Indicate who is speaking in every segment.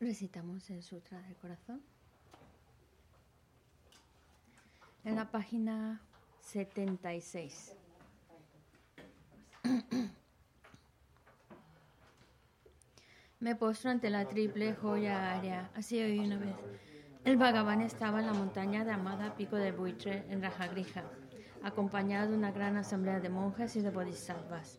Speaker 1: Recitamos el Sutra del Corazón. En la página 76. Me postro ante la triple joya área. Así hoy una vez. El Bhagavan estaba en la montaña de Amada Pico de Buitre, en Rajagrija, acompañado de una gran asamblea de monjes y de bodhisattvas.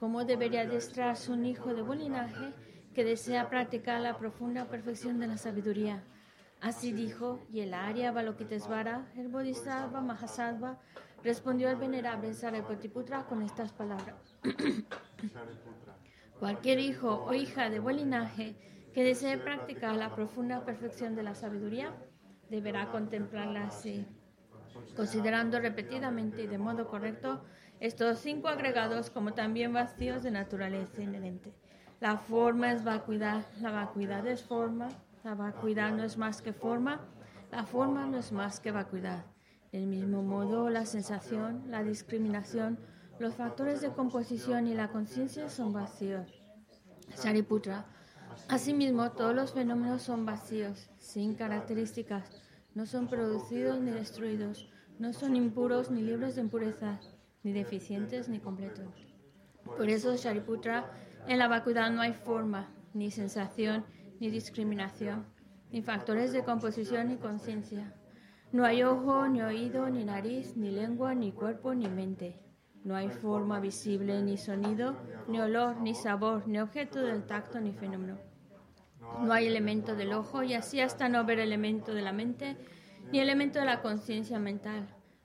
Speaker 1: cómo debería adestrarse un hijo de buen linaje que desea practicar la profunda perfección de la sabiduría. Así dijo, y el Arya Balokitesvara, el Bodhisattva Mahasattva, respondió al venerable Saripatiputra con estas palabras. Cualquier hijo o hija de buen linaje que desee practicar la profunda perfección de la sabiduría deberá contemplarla así, considerando repetidamente y de modo correcto estos cinco agregados como también vacíos de naturaleza inherente. La forma es vacuidad, la vacuidad es forma, la vacuidad no es más que forma, la forma no es más que vacuidad. Del mismo modo, la sensación, la discriminación, los factores de composición y la conciencia son vacíos. Sariputra. Asimismo, todos los fenómenos son vacíos, sin características, no son producidos ni destruidos, no son impuros ni libres de impureza ni deficientes ni completos. Por eso, Shariputra, en la vacuidad no hay forma, ni sensación, ni discriminación, ni factores de composición ni conciencia. No hay ojo, ni oído, ni nariz, ni lengua, ni cuerpo, ni mente. No hay forma visible, ni sonido, ni olor, ni sabor, ni objeto del tacto, ni fenómeno. No hay elemento del ojo y así hasta no ver elemento de la mente, ni elemento de la conciencia mental.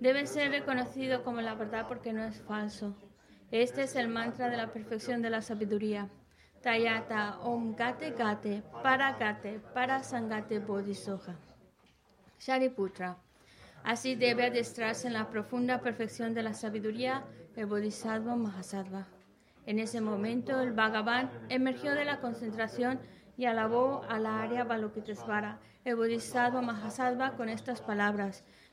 Speaker 1: debe ser reconocido como la verdad porque no es falso. Este es el mantra de la perfección de la sabiduría. Tayata Om Gate Gate Para Gate Para Sangate Bodhisoja. Shariputra. Así debe adestrarse en la profunda perfección de la sabiduría el Bodhisattva Mahasattva. En ese momento, el Bhagavan emergió de la concentración y alabó a la Arya Balokitesvara, el Bodhisattva Mahasattva, con estas palabras: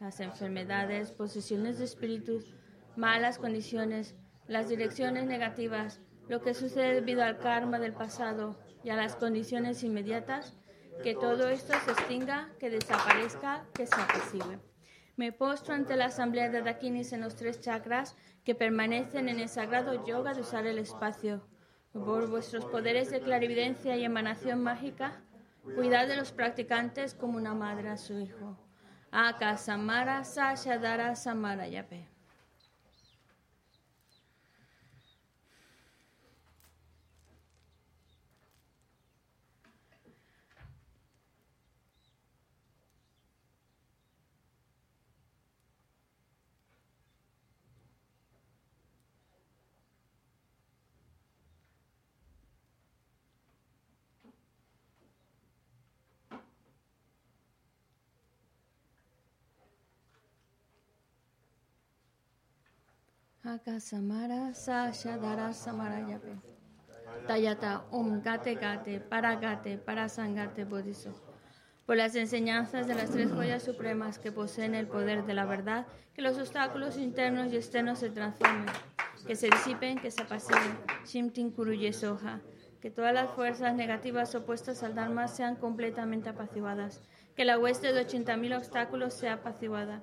Speaker 1: Las enfermedades, posesiones de espíritus, malas condiciones, las direcciones negativas, lo que sucede debido al karma del pasado y a las condiciones inmediatas, que todo esto se extinga, que desaparezca, que se apacigue. Me postro ante la asamblea de Dakinis en los tres chakras que permanecen en el sagrado yoga de usar el espacio. Por vuestros poderes de clarividencia y emanación mágica, cuidad de los practicantes como una madre a su hijo. Aka Samara Sashadara Samara Yape. Akasamara Sashadara Samarayape. Tayata Om Gate Gate Paragate Parasangate Bodhiso. Por las enseñanzas de las tres joyas supremas que poseen el poder de la verdad, que los obstáculos internos y externos se transformen, que se disipen, que se apaciguen. Shimtin Kuruye Soha. Que todas las fuerzas negativas opuestas al Dharma sean completamente apaciguadas. Que la hueste de 80.000 obstáculos sea apaciguada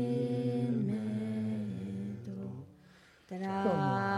Speaker 2: 做你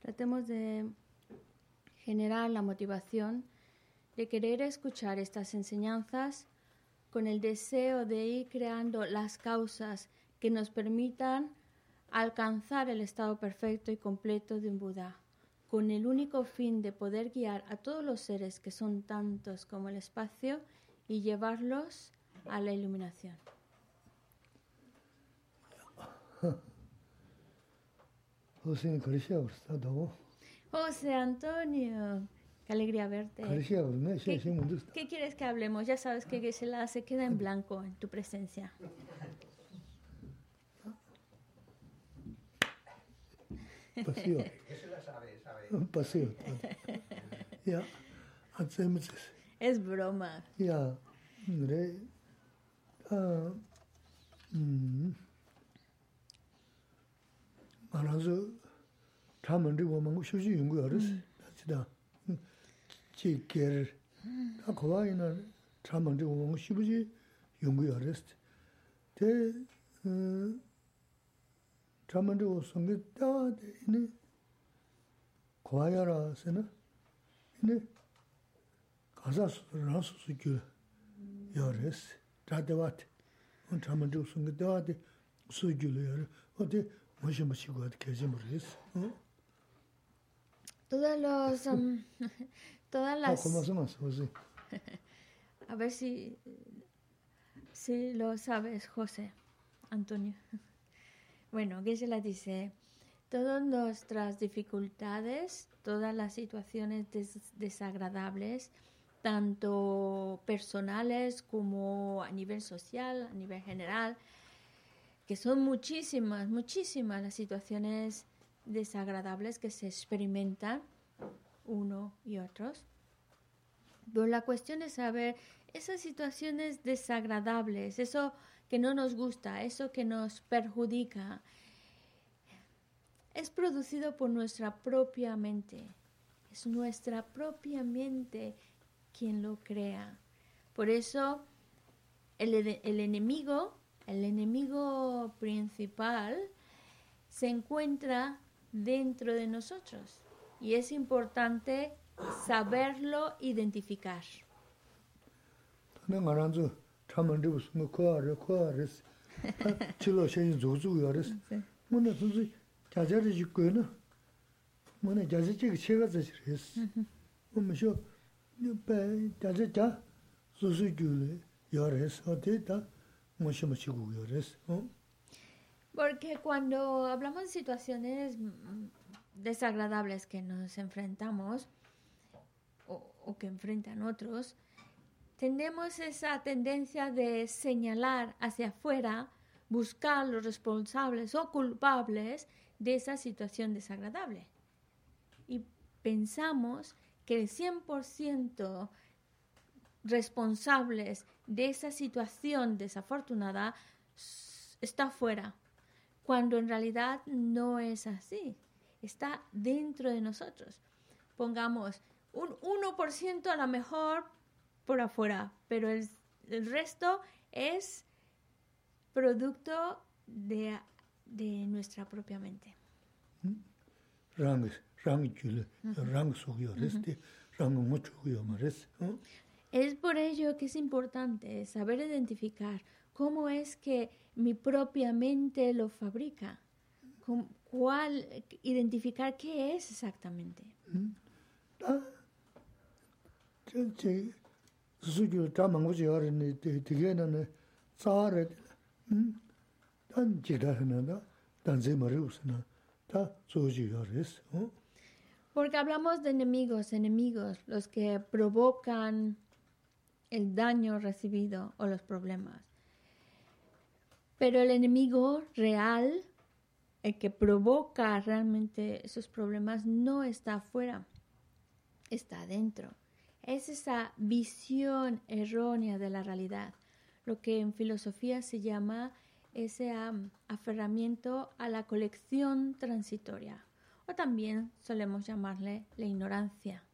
Speaker 1: Tratemos de generar la motivación de querer escuchar estas enseñanzas con el deseo de ir creando las causas que nos permitan alcanzar el estado perfecto y completo de un Buda con el único fin de poder guiar a todos los seres que son tantos como el espacio y llevarlos a la iluminación.
Speaker 2: José,
Speaker 1: Antonio, qué alegría verte. ¿Qué, ¿Qué quieres que hablemos? Ya sabes que Gisela se queda en blanco en tu presencia.
Speaker 2: Paseo. Paseo. Ya, hacemos
Speaker 1: Es broma.
Speaker 2: Ya, re. Ah, mm. 말아서 참은 거 뭐, 쉬지 연구 알았어. 진짜. 지게를 다 거와이나 참은 거 뭐, 쉬지 연구 알았어. 대 어, 참은 거 성게 다 되네. 고아야라 세나 네 가서 나서 수교 열었어 다데와트 온 참은 좀 숨게 되와데 수교를 열 어디 뭐시 뭐시 거 어디 계지 모르겠어 어
Speaker 1: todos los um, todas las
Speaker 2: ¿Cómo hacemos?
Speaker 1: A ver si si lo sabes, José Antonio. Bueno, que se la dice Todas nuestras dificultades, todas las situaciones desagradables, tanto personales como a nivel social, a nivel general, que son muchísimas, muchísimas las situaciones desagradables que se experimentan uno y otros. Pero la cuestión es saber esas situaciones desagradables, eso que no nos gusta, eso que nos perjudica, es producido por nuestra propia mente. Es nuestra propia mente quien lo crea. Por eso el, el enemigo, el enemigo principal, se encuentra dentro de nosotros y es importante saberlo identificar.
Speaker 2: 자자를 짓고는 뭐네 자자지 제가 자지랬어. 뭐셔 배 자자자 수수줄에 열해서 됐다. 뭐셔 뭐시고 열했어. 어?
Speaker 1: Porque cuando hablamos de situaciones desagradables que nos enfrentamos o, o, que enfrentan otros, tenemos esa tendencia de señalar hacia afuera, buscar los responsables o culpables de esa situación desagradable. Y pensamos que el 100% responsables de esa situación desafortunada está fuera, cuando en realidad no es así, está dentro de nosotros. Pongamos un 1% a lo mejor por afuera, pero el, el resto es producto de de nuestra propia mente. Es por ello que es importante saber identificar cómo es que mi propia mente lo fabrica, cuál, identificar qué es exactamente. Porque hablamos de enemigos, enemigos, los que provocan el daño recibido o los problemas. Pero el enemigo real, el que provoca realmente esos problemas, no está afuera, está adentro. Es esa visión errónea de la realidad, lo que en filosofía se llama ese aferramiento a la colección transitoria, o también solemos llamarle la ignorancia.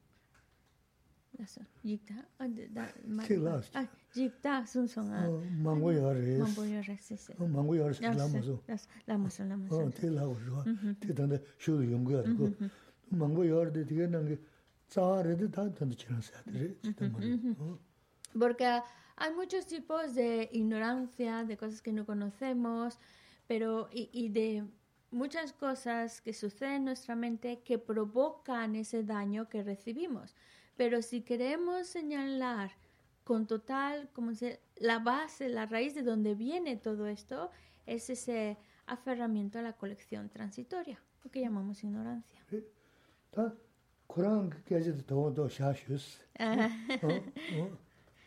Speaker 1: Porque hay muchos tipos de ignorancia, de cosas que no conocemos, pero y, y de muchas cosas que suceden en nuestra mente que provocan ese daño que recibimos. Pero si queremos señalar con total, como se, la base, la raíz de donde viene todo esto, es ese aferramiento a la colección transitoria, lo que llamamos ignorancia.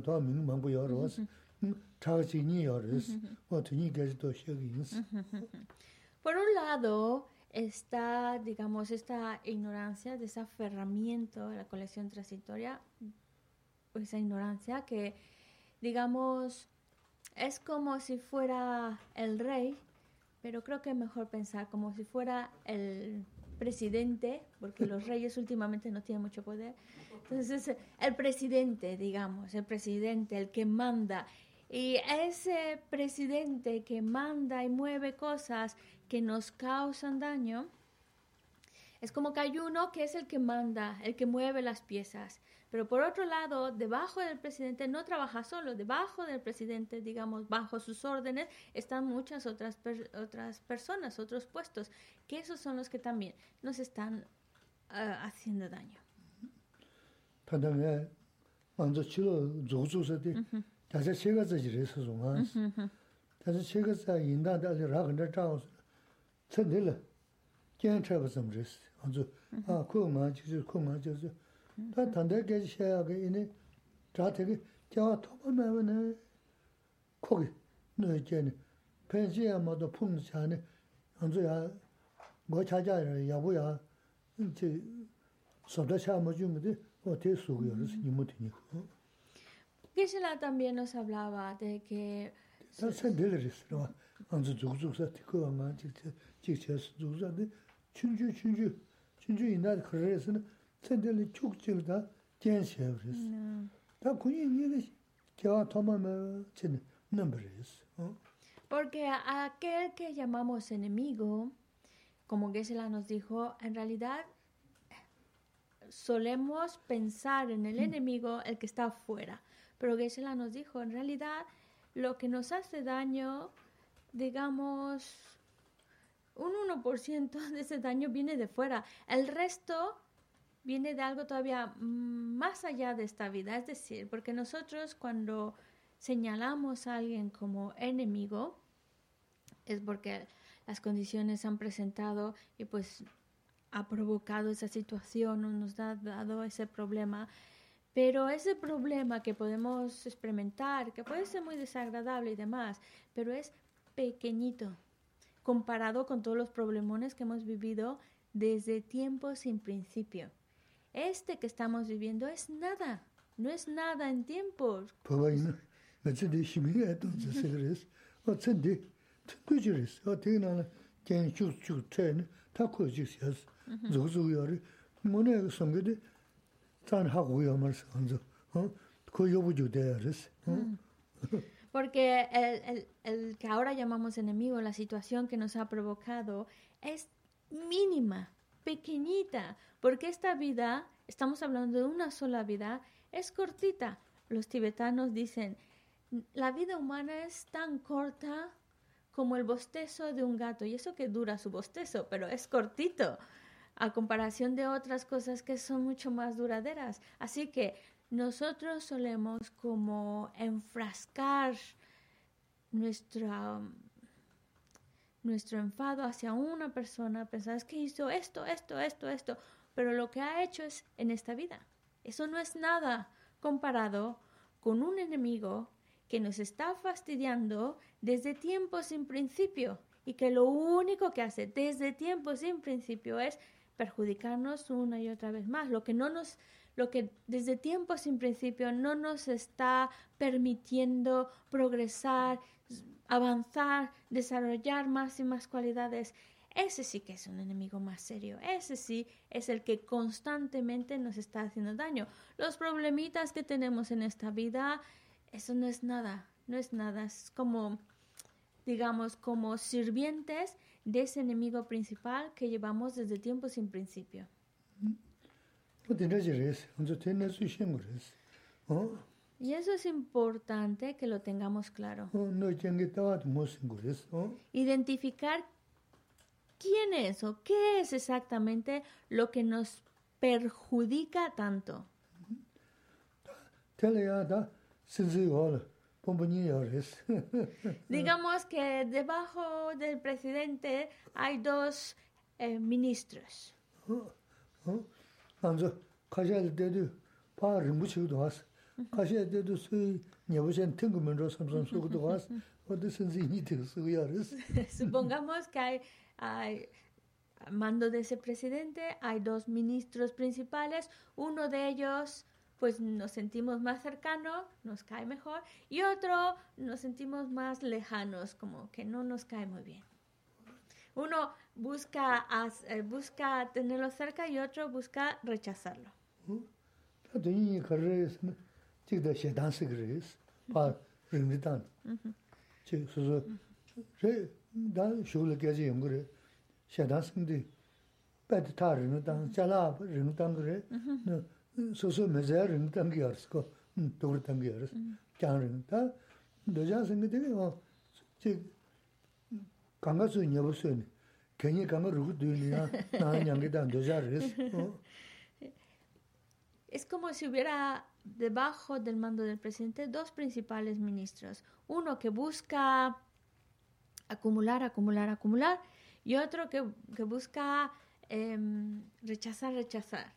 Speaker 2: toa ming mangbu yawar was chaga chi nyi yawar res o tu nyi gaji to shegi yins
Speaker 1: Por un lado, está, digamos, esta ignorancia, de ese aferramiento a la colección transitoria, esa ignorancia que, digamos, es como si fuera el rey, pero creo que es mejor pensar como si fuera el presidente, porque los reyes últimamente no tienen mucho poder. Entonces, el presidente, digamos, el presidente, el que manda. Y ese presidente que manda y mueve cosas que nos causan daño, es como que hay uno que es el que manda, el que mueve las piezas. Pero por otro lado, debajo del presidente no trabaja solo, debajo del presidente, digamos, bajo sus órdenes, están muchas otras, otras personas, otros puestos, que esos son los que también nos están uh, haciendo daño.
Speaker 2: tsendele kien chaba samris. Anzu, a, ku ma jizu, ku ma jizu. Ta tanda gaji shaya ga ini, dhaa tegi, kiawa toba mewa na kogi, nui kiani. Pensi ya ma to pung chani, anzu ya, go cha chaja ya, yabu ya, ti, sobda shaya ma ju mudi, o te sugu yoris, nimu ti
Speaker 1: niku. Kishila también nos hablaba de que...
Speaker 2: Ta sen diliris, anzu zugzugsa, tikuwa nga, chik chas zugzugsa, resa
Speaker 1: Porque aquel que llamamos enemigo, como Gesela nos dijo, en realidad solemos pensar en el enemigo, el que está afuera. Pero Gesela nos dijo, en realidad lo que nos hace daño, digamos, un 1% de ese daño viene de fuera. El resto viene de algo todavía más allá de esta vida. Es decir, porque nosotros cuando señalamos a alguien como enemigo, es porque las condiciones han presentado y pues ha provocado esa situación o nos ha dado ese problema. Pero ese problema que podemos experimentar, que puede ser muy desagradable y demás, pero es pequeñito comparado con todos los problemones que hemos vivido desde tiempos sin principio. Este que estamos viviendo es nada, no es nada en tiempos. Porque el, el, el, que ahora llamamos enemigo, la situación que nos ha provocado, es mínima, pequeñita, porque esta vida, estamos hablando de una sola vida, es cortita. Los tibetanos dicen, la vida humana es tan corta como el bostezo de un gato, y eso que dura su bostezo, pero es cortito a comparación de otras cosas que son mucho más duraderas. Así que nosotros solemos como enfrascar nuestra, nuestro enfado hacia una persona, pensar que hizo esto, esto, esto, esto, pero lo que ha hecho es en esta vida. Eso no es nada comparado con un enemigo que nos está fastidiando desde tiempo sin principio y que lo único que hace desde tiempo sin principio es perjudicarnos una y otra vez más, lo que no nos lo que desde tiempo sin principio no nos está permitiendo progresar, avanzar, desarrollar más y más cualidades. Ese sí que es un enemigo más serio. Ese sí es el que constantemente nos está haciendo daño. Los problemitas que tenemos en esta vida, eso no es nada, no es nada. Es como, digamos, como sirvientes de ese enemigo principal que llevamos desde tiempo sin principio. Y eso es importante que lo tengamos claro. Identificar quién es o qué es exactamente lo que nos perjudica tanto. Digamos que debajo del presidente hay dos eh, ministros. Supongamos que hay, hay mando de ese presidente, hay dos ministros principales, uno de ellos pues nos sentimos más cercanos, nos cae mejor, y otro nos sentimos más lejanos, como que no nos cae muy bien Uno busca, eh, busca tenerlo cerca y otro busca rechazarlo.
Speaker 2: 소소 메자르는 단계였고 도르 단계였어. 장르다 도자스는 되게 저 강가서 녀버서 괜히 강가 루고 되냐 나는 양게다 도자르스.
Speaker 1: Es como si hubiera debajo del mando del presidente dos principales ministros. Uno que busca acumular, acumular, acumular y otro que, que busca eh, rechazar, rechazar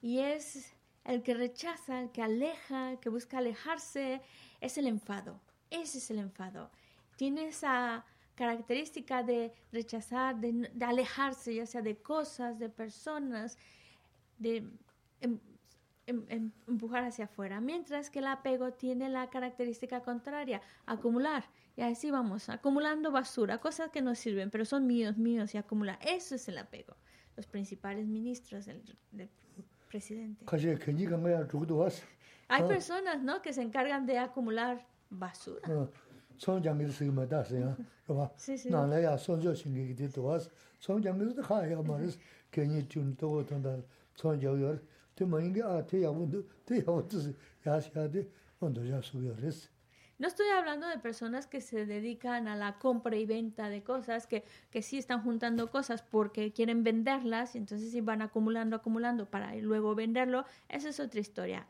Speaker 1: y es el que rechaza, el que aleja, el que busca alejarse, es el enfado. Ese es el enfado. Tiene esa característica de rechazar, de, alejarse, ya sea de cosas, de personas, de em, em, em, empujar hacia afuera. Mientras que el apego tiene la característica contraria, acumular. Y así vamos, acumulando basura, cosas que no sirven, pero son míos, míos y acumular. Eso es el apego. Los principales ministros del, del presidente. Hay personas, ¿no? Que se encargan de acumular basura.
Speaker 2: Sí, sí.
Speaker 1: No estoy hablando de personas que se dedican a la compra y venta de cosas, que, que sí están juntando cosas porque quieren venderlas y entonces sí van acumulando, acumulando para luego venderlo. Esa es otra historia.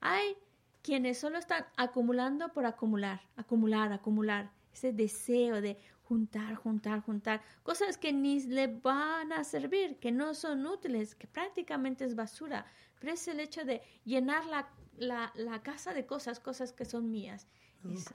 Speaker 1: Hay quienes solo están acumulando por acumular, acumular, acumular. Ese deseo de juntar, juntar, juntar, cosas que ni le van a servir, que no son útiles, que prácticamente es basura, pero es el hecho de llenar la, la, la casa de cosas, cosas que son mías. Eso.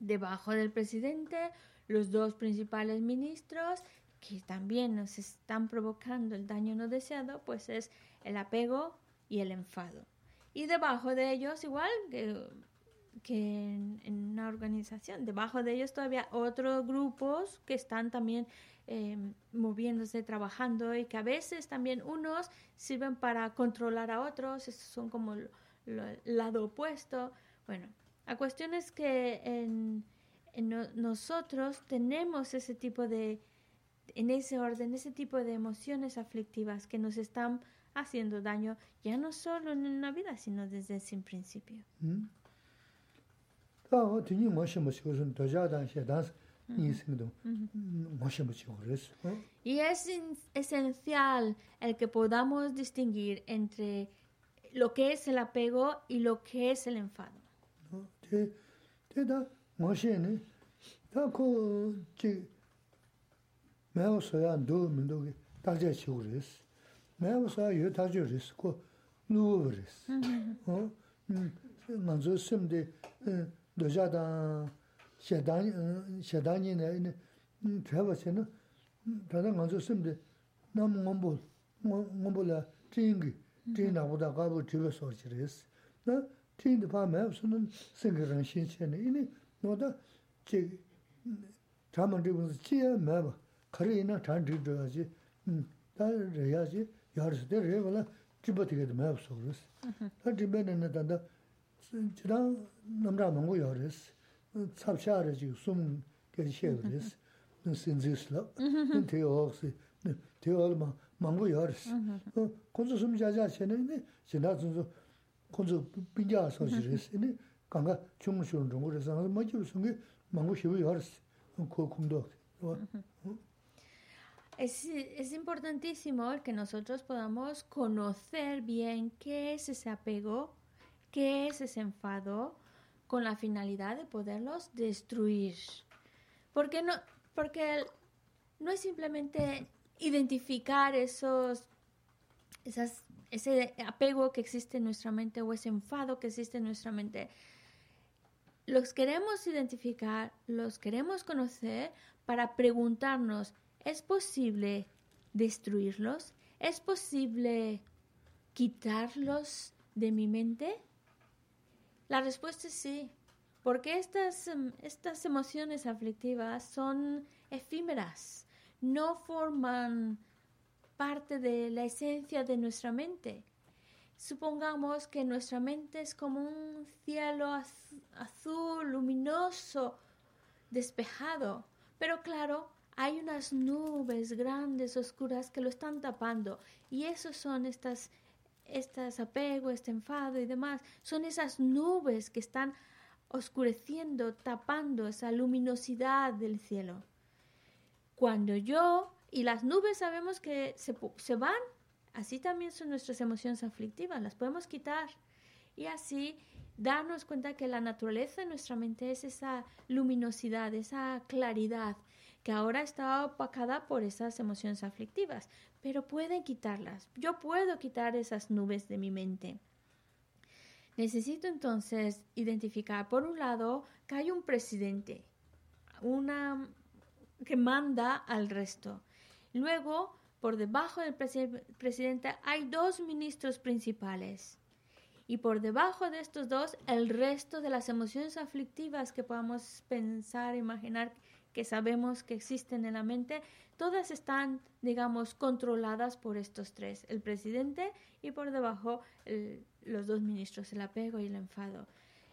Speaker 1: Debajo del presidente, los dos principales ministros que también nos están provocando el daño no deseado, pues es el apego y el enfado. Y debajo de ellos, igual que, que en, una organización, debajo de ellos todavía otros grupos que están también em, moviéndose, trabajando y que a veces también unos sirven para controlar a otros, son como el lado opuesto. Bueno, la cuestión es que en, nosotros tenemos ese tipo de, en ese orden, ese tipo de emociones aflictivas que nos están haciendo daño, ya no solo en la vida, sino desde sin principio. Y es esencial el que podamos distinguir entre lo que es el apego y lo que es el enfado.
Speaker 2: te te da mo she ne ta ko ji me o so ya do mi do ge ta je chi u res me o so ya ta je res ko nu res o man zo sim de do ja da she da she da ni ne te ba che ne ta da man zo sim de nam ngom bo ngom bo la ting ting na bo da ga bo ti be so chi res na tīndi pā mē sūnun sīngi rāngshīn chēni, inī nōda chī tāma rīgūnsi chīyā mē bā, kārī inā tān rīg hmm, rīgā chī, tā rīyā chī yārisi, tā rīyā wala jība tīgā dā mē bā sōg rīsi. Tā jība nā nā tānda jidā namrā māngu yārisi, tsab chā rī chī sūm kērī shē rīsi, sīnzi slab, tī yōg tī yōg māngu yārisi. Kōnsu sūm chā chā chēni, inī jidā tsūnsu 콘조 빈자 소지르스니 강가 중무시원 정보에서 뭐지 무슨 망고 쉬고 열스 그 kumdo.
Speaker 1: Es, es importantísimo que nosotros podamos conocer bien qué es ese apego, qué es ese enfado, con la finalidad de poderlos destruir. Porque no, porque no es simplemente identificar esos, esas ese apego que existe en nuestra mente o ese enfado que existe en nuestra mente. Los queremos identificar, los queremos conocer para preguntarnos, ¿es posible destruirlos? ¿Es posible quitarlos de mi mente? La respuesta es sí, porque estas, em, estas emociones aflictivas son efímeras, no forman parte de la esencia de nuestra mente. Supongamos que nuestra mente es como un cielo azul, luminoso, despejado, pero claro, hay unas nubes grandes, oscuras que lo están tapando y esos son estas, estas apego, este enfado y demás, son esas nubes que están oscureciendo, tapando esa luminosidad del cielo. Cuando yo y las nubes sabemos que se, se van, así también son nuestras emociones aflictivas, las podemos quitar. Y así darnos cuenta que la naturaleza de nuestra mente es esa luminosidad, esa claridad, que ahora está opacada por esas emociones aflictivas, pero pueden quitarlas. Yo puedo quitar esas nubes de mi mente. Necesito entonces identificar, por un lado, que hay un presidente, una que manda al resto. Luego, por debajo del presidente hay dos ministros principales. Y por debajo de estos dos, el resto de las emociones aflictivas que podamos pensar, imaginar que sabemos que existen en la mente, todas están, digamos, controladas por estos tres, el presidente y por debajo los dos ministros, el apego y el enfado.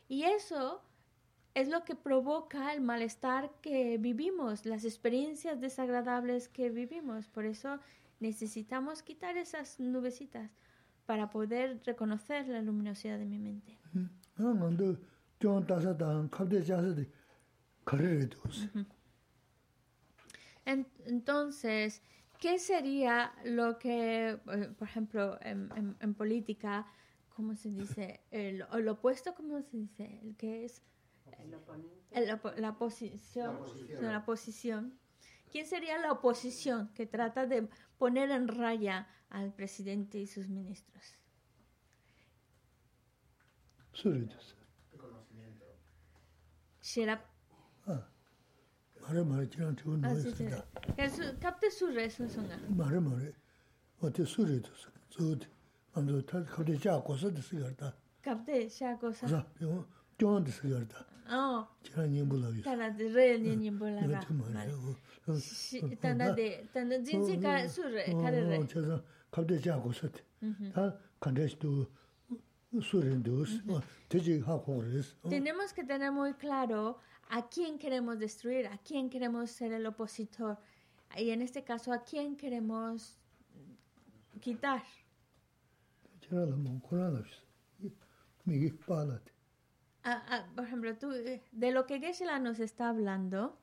Speaker 1: Y eso es lo que provoca el malestar que vivimos, las experiencias desagradables que vivimos. Por eso necesitamos quitar esas nubecitas para poder reconocer la luminosidad de mi mente. Entonces, ¿qué sería lo que, eh, por ejemplo, en, política, ¿cómo se dice? El, opuesto, ¿cómo se dice? El que es... El, la, posición, la posición. ¿Quién sería la oposición que trata de poner en raya al presidente y sus ministros? Shirap. Ah.
Speaker 2: Mare mare chirang chigo nuwa
Speaker 1: yasida. Kapte sure sun sunga?
Speaker 2: Mare mare. Ote to suga. Zuhudi. Ando kapte shaa kosa de sigar da.
Speaker 1: Kapte kosa?
Speaker 2: Yo, Ta kandesh tu sure dos. Teji ha kongres.
Speaker 1: Tenemos que tener muy claro a quién queremos destruir, a quién queremos ser el opositor. Y en este caso a quién queremos quitar. Por ejemplo, tú, de lo que geshe nos está hablando,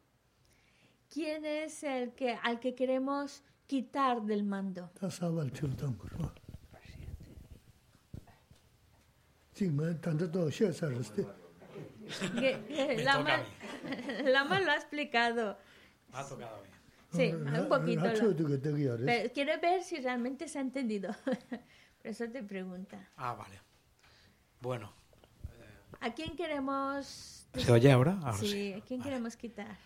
Speaker 1: ¿quién es el que al que queremos quitar del mando? La Lama lo ha explicado.
Speaker 3: Ha tocado bien.
Speaker 1: Sí, un poquito. quiere ver si realmente se ha entendido. Por eso te pregunta.
Speaker 3: Ah, vale. Bueno.
Speaker 1: ¿A quién queremos...?
Speaker 3: ¿Se oye ahora?
Speaker 1: sí, ¿a quién queremos quitar?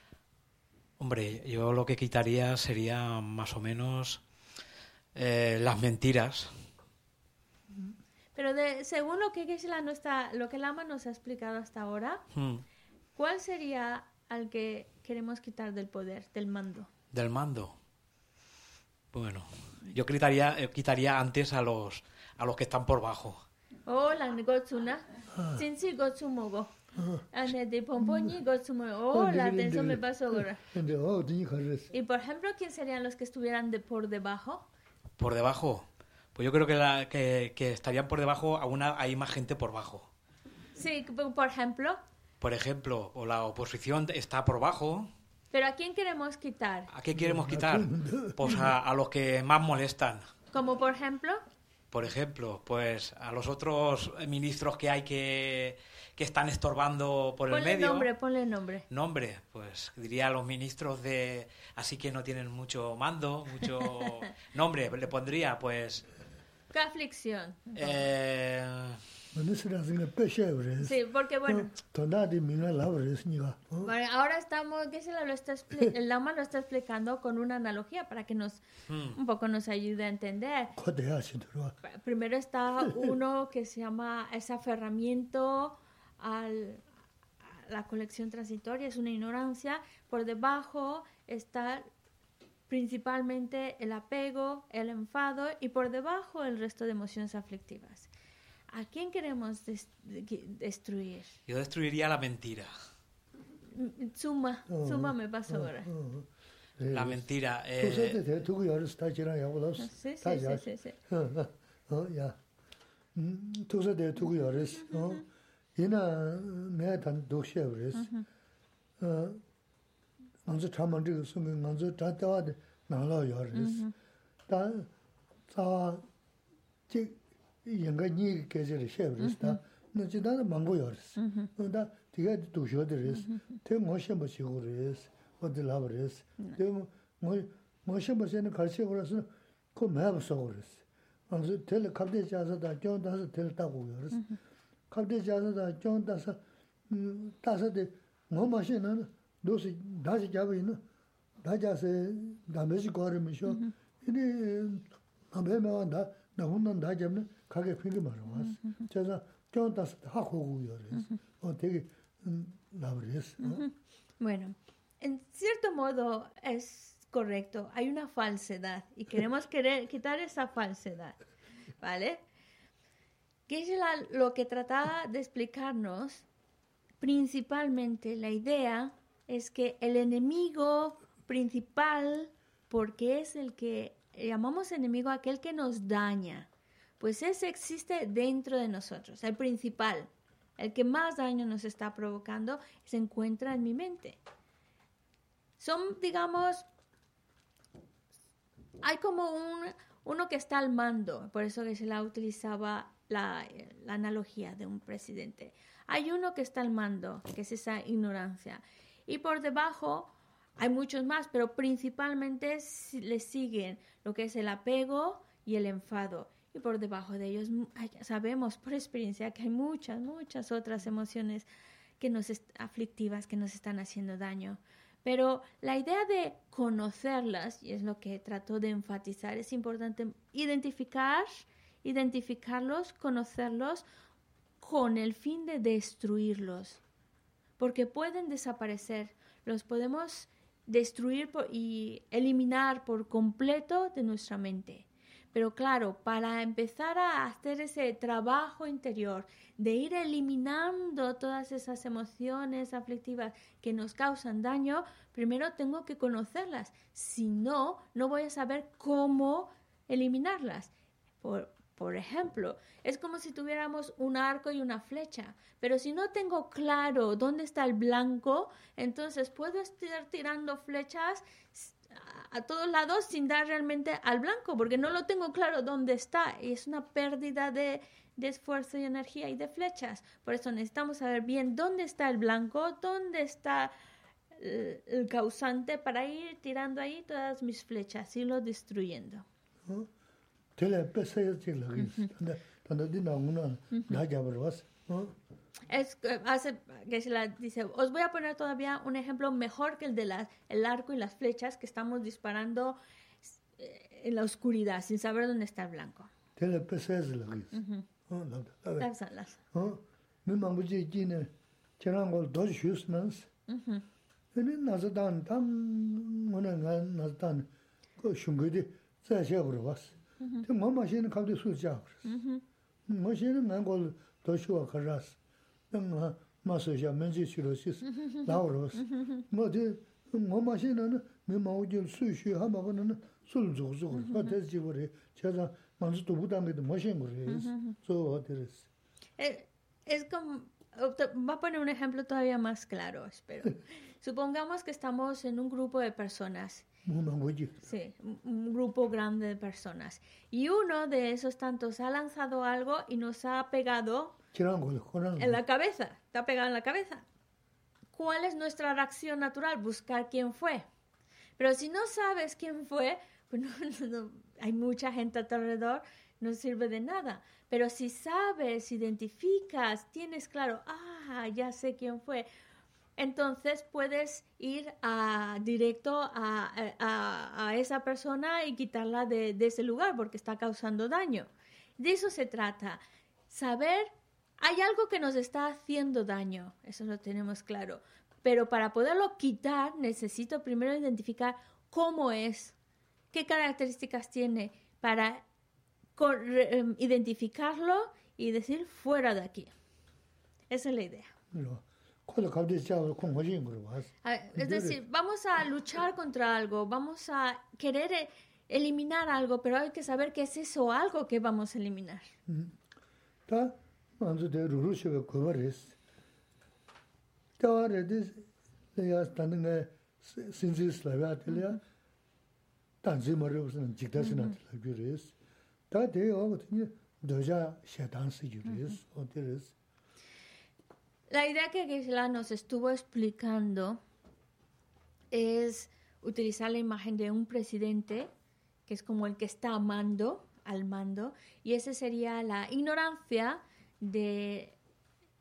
Speaker 3: Hombre, yo lo que quitaría sería más o menos eh, las mentiras.
Speaker 1: Pero de, según lo que no está, lo que Lama nos ha explicado hasta ahora, hmm. ¿cuál sería al que queremos quitar del poder, del mando?
Speaker 3: Del mando. Bueno, yo quitaría, eh, quitaría antes a los a los que están por bajo.
Speaker 1: Oh, la gotsuna. Sinsi gotsumogo. Ane de pompoñi gotsumogo. Oh, la atención me pasó ahora. Y por ejemplo, ¿quién serían los que estuvieran de por debajo?
Speaker 3: Por debajo. Pues yo creo que, la, que, estarían por debajo, aún hay más gente por bajo.
Speaker 1: Sí, por ejemplo.
Speaker 3: Por ejemplo, o la oposición está por bajo.
Speaker 1: ¿Pero a quién queremos quitar?
Speaker 3: ¿A qué queremos quitar? Pues a, a los que más molestan.
Speaker 1: ¿Como por ejemplo?
Speaker 3: Por ejemplo, pues a los otros ministros que hay que, que están estorbando por el medio.
Speaker 1: nombre, ponle nombre.
Speaker 3: Nombre, pues diría a los ministros de... Así que no tienen mucho mando, mucho... nombre, le pondría pues
Speaker 1: ¿Qué aflicción?
Speaker 3: Eh...
Speaker 1: Sí, porque bueno. ahora estamos, ¿qué se lo está el Lama lo está explicando con una analogía para que nos hmm. un poco nos ayude a entender. Primero está uno que se llama ese aferramiento al, a la colección transitoria, es una ignorancia. Por debajo está principalmente el apego, el enfado y por debajo el resto de emociones aflictivas. ¿A quién queremos destruir?
Speaker 3: Yo destruiría la mentira.
Speaker 1: Suma, suma me pasa ahora.
Speaker 3: La mentira.
Speaker 2: Eh... Sí, sí, sí, sí. Ya. Tú sabes de tu llores, ¿no? Y na me tan yā rīs. Tā yinga nyi kechiri shebrisi ta, nachi dana mangu yorisi. Da tiga duksho dirisi, te ngo shenpa shigu risi, wadi lab risi. Te ngo shenpa sheni karshi yorisi, ko mayab sogu risi. Anzi teli kapde chasa da kion dasa teli tagu yorisi. Kapde chasa da kion dasa, dasa de ngo ma shen na, dosi dashi kyabi ina, dachase dameshi kori misho. Ini nambe mewa da, nahun nan da kyabni, nā dā gyāba nā kāgē pīngi mā rā wās. Chāsā, kiong dāsi hā khō gu yō rēs, o tēki nāba rēs.
Speaker 1: Bueno, en cierto modo es correcto. Hay una falsedad y queremos querer quitar esa falsedad. ¿Vale? Es lo que trataba de explicarnos, principalmente la idea es que el enemigo principal, porque es el que llamamos enemigo aquel que nos daña, pues ese existe dentro de nosotros, el principal, el que más daño nos está provocando, se encuentra en mi mente. Son, digamos, hay como un, uno que está al mando, por eso que se la utilizaba la, la analogía de un presidente. Hay uno que está al mando, que es esa ignorancia. Y por debajo hay muchos más, pero principalmente le siguen lo que es el apego y el enfado. Y por debajo de ellos sabemos por experiencia que hay muchas, muchas otras emociones que nos aflictivas que nos están haciendo daño. Pero la idea de conocerlas, y es lo que trato de enfatizar, es importante identificar, identificarlos, conocerlos con el fin de destruirlos, porque pueden desaparecer, los podemos destruir y eliminar por completo de nuestra mente. Pero claro, para empezar a hacer ese trabajo interior de ir eliminando todas esas emociones aflictivas que nos causan daño, primero tengo que conocerlas. Si no, no voy a saber cómo eliminarlas. Por, por ejemplo, es como si tuviéramos un arco y una flecha, pero si no tengo claro dónde está el blanco, entonces puedo estar tirando flechas a todos lados sin dar realmente al blanco, porque no lo tengo claro dónde está. Y es una pérdida de, esfuerzo y energía y de flechas. Por eso necesitamos saber bien dónde está el blanco, dónde está el, el causante para ir tirando ahí todas mis flechas y lo destruyendo. Es, hace, que se la dice, os voy a poner todavía un ejemplo mejor que el de la, el arco y las flechas que estamos disparando en la oscuridad sin saber dónde está el blanco.
Speaker 2: Ngā mā sū xā mēn chī chū rō shīs, lā wā rōs. Ngō tē ngō mā xēn nā mē mā wā jī sū shū hā mā kō nā sū lū chū chū kōrās. Mā tē chī kō rē, chā sā mā sū tū bū tāng kē tē mā xēn kō rēs. Sō wā tē rēs.
Speaker 1: Es como, va a poner un ejemplo todavía más claro, espero. Supongamos que estamos en un grupo de personas Sí, un grupo grande de personas. Y uno de esos tantos ha lanzado algo y nos ha pegado en la cabeza. Ha pegado en la cabeza. ¿Cuál es nuestra reacción natural? Buscar quién fue. Pero si no sabes quién fue, pues hay mucha gente a tu alrededor, no sirve de nada. Pero si sabes, identificas, tienes claro, ah, ya sé quién fue, entonces puedes ir a, directo a, esa persona y quitarla de, ese lugar porque está causando daño. De eso se trata. Saber, hay algo que nos está haciendo daño, eso lo tenemos claro. Pero para poderlo quitar necesito primero identificar cómo es, qué características tiene para em, identificarlo y decir fuera de aquí. Esa es la idea. Es decir, vamos a luchar contra algo, vamos a querer e, eliminar algo, pero hay que saber qué es eso algo que vamos a eliminar. La idea que Gisela nos estuvo explicando es utilizar la imagen de un presidente, que es como el que está amando, al mando, y esa sería la ignorancia de,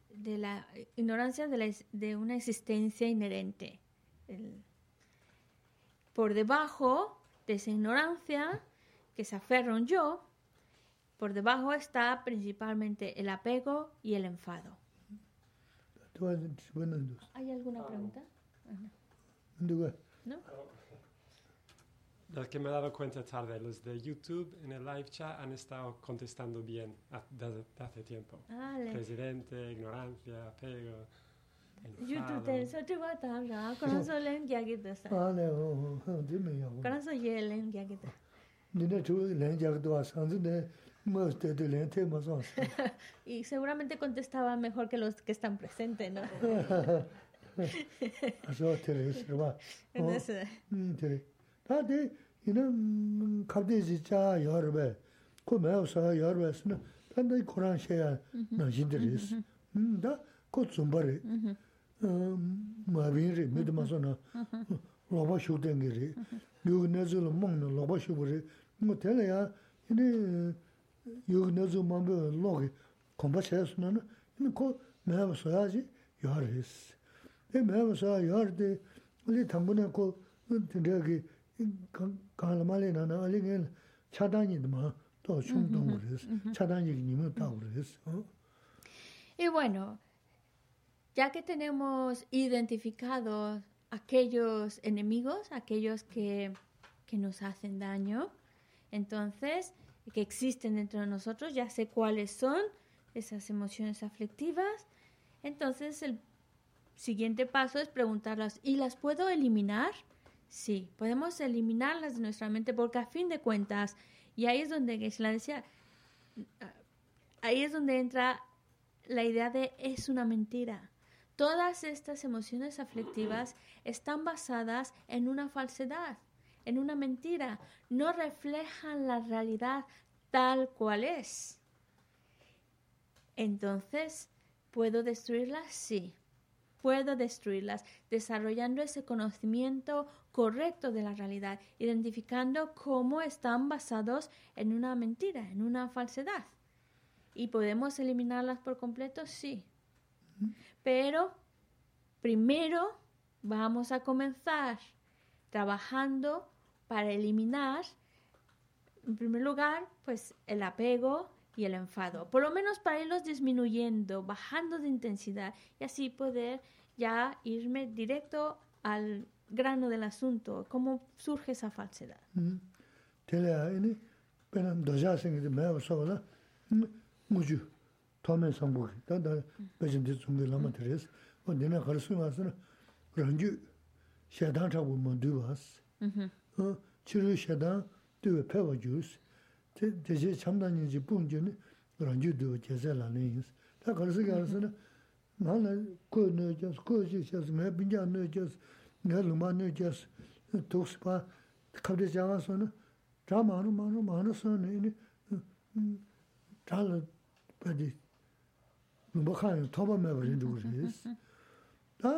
Speaker 1: de la ignorancia de, una existencia inherente. por debajo de esa ignorancia que se aferra un yo, por debajo está principalmente el apego y el enfado. ¿Hay alguna pregunta? ¿no?
Speaker 4: Los que me he dado cuenta tarde, los de YouTube en el live chat han estado contestando bien ha- desde hace tiempo.
Speaker 1: Vale.
Speaker 4: Presidente, ignorancia, apego,
Speaker 1: YouTube
Speaker 4: enfado.
Speaker 1: te so te va ta ga koran so len kya gi da sa
Speaker 2: 아네 어 되면
Speaker 1: koran so ye len kya gi da
Speaker 2: 니네 저 렌자도 와서는데 뭐 때도 렌테 뭐서
Speaker 1: y seguramente contestaba mejor que los que están presentes no
Speaker 2: 아서 테레스 봐
Speaker 1: entonces
Speaker 2: 음 테레 다데 이는 갑자기 자 여러배 그 매우서 여러배스는 단다 코란 셔야 나신들이스 음다 그 좀바리 음 마빈리 믿마서나 로바 쇼댕이리 요 내줄 먹는 로바 쇼버리 뭐 telea ini yo nazo mambe logi komba chesna na ini ko meba soyaji yaris e meba soya yarde li
Speaker 1: Y bueno, ya que tenemos identificados aquellos enemigos, aquellos que, que nos hacen daño, entonces, que existen dentro de nosotros, ya sé cuáles son esas emociones aflictivas, entonces el siguiente paso es preguntarlas, ¿y las puedo eliminar? Sí, podemos eliminarlas de nuestra mente porque a fin de cuentas, y ahí es donde Geshe-la decía, ahí es donde entra la idea de es una mentira. Todas estas emociones aflictivas están basadas en una falsedad, en una mentira. No reflejan la realidad tal cual es. Entonces, ¿puedo destruirlas? Sí. Puedo destruirlas desarrollando ese conocimiento correcto de la realidad, identificando cómo están basados en una mentira, en una falsedad. ¿Y podemos eliminarlas por completo? Sí. Pero primero vamos a comenzar trabajando para eliminar, en primer lugar, pues el apego y el enfado. Por lo menos para irlos disminuyendo, bajando de intensidad y así poder ya irme directo al grano del asunto, cómo surge esa falsedad.
Speaker 2: ini benam doja singi meba sola muju tome sambu da da bejin de zumbi lama teres o dina kharsu masna ranju shedan chabu mo duwas 어 치료 shedan duwe pewa jus te deje chamdani ji bunjuni ranju duwe jezela nis da kharsu garsna nana ko no jas ko ji jas me binja no jas ne luma no jas tokspa kabde jaga sona 자 많은 많은 많은 선에 잘 받이 뭐 하는 토바 매버린 누구지 다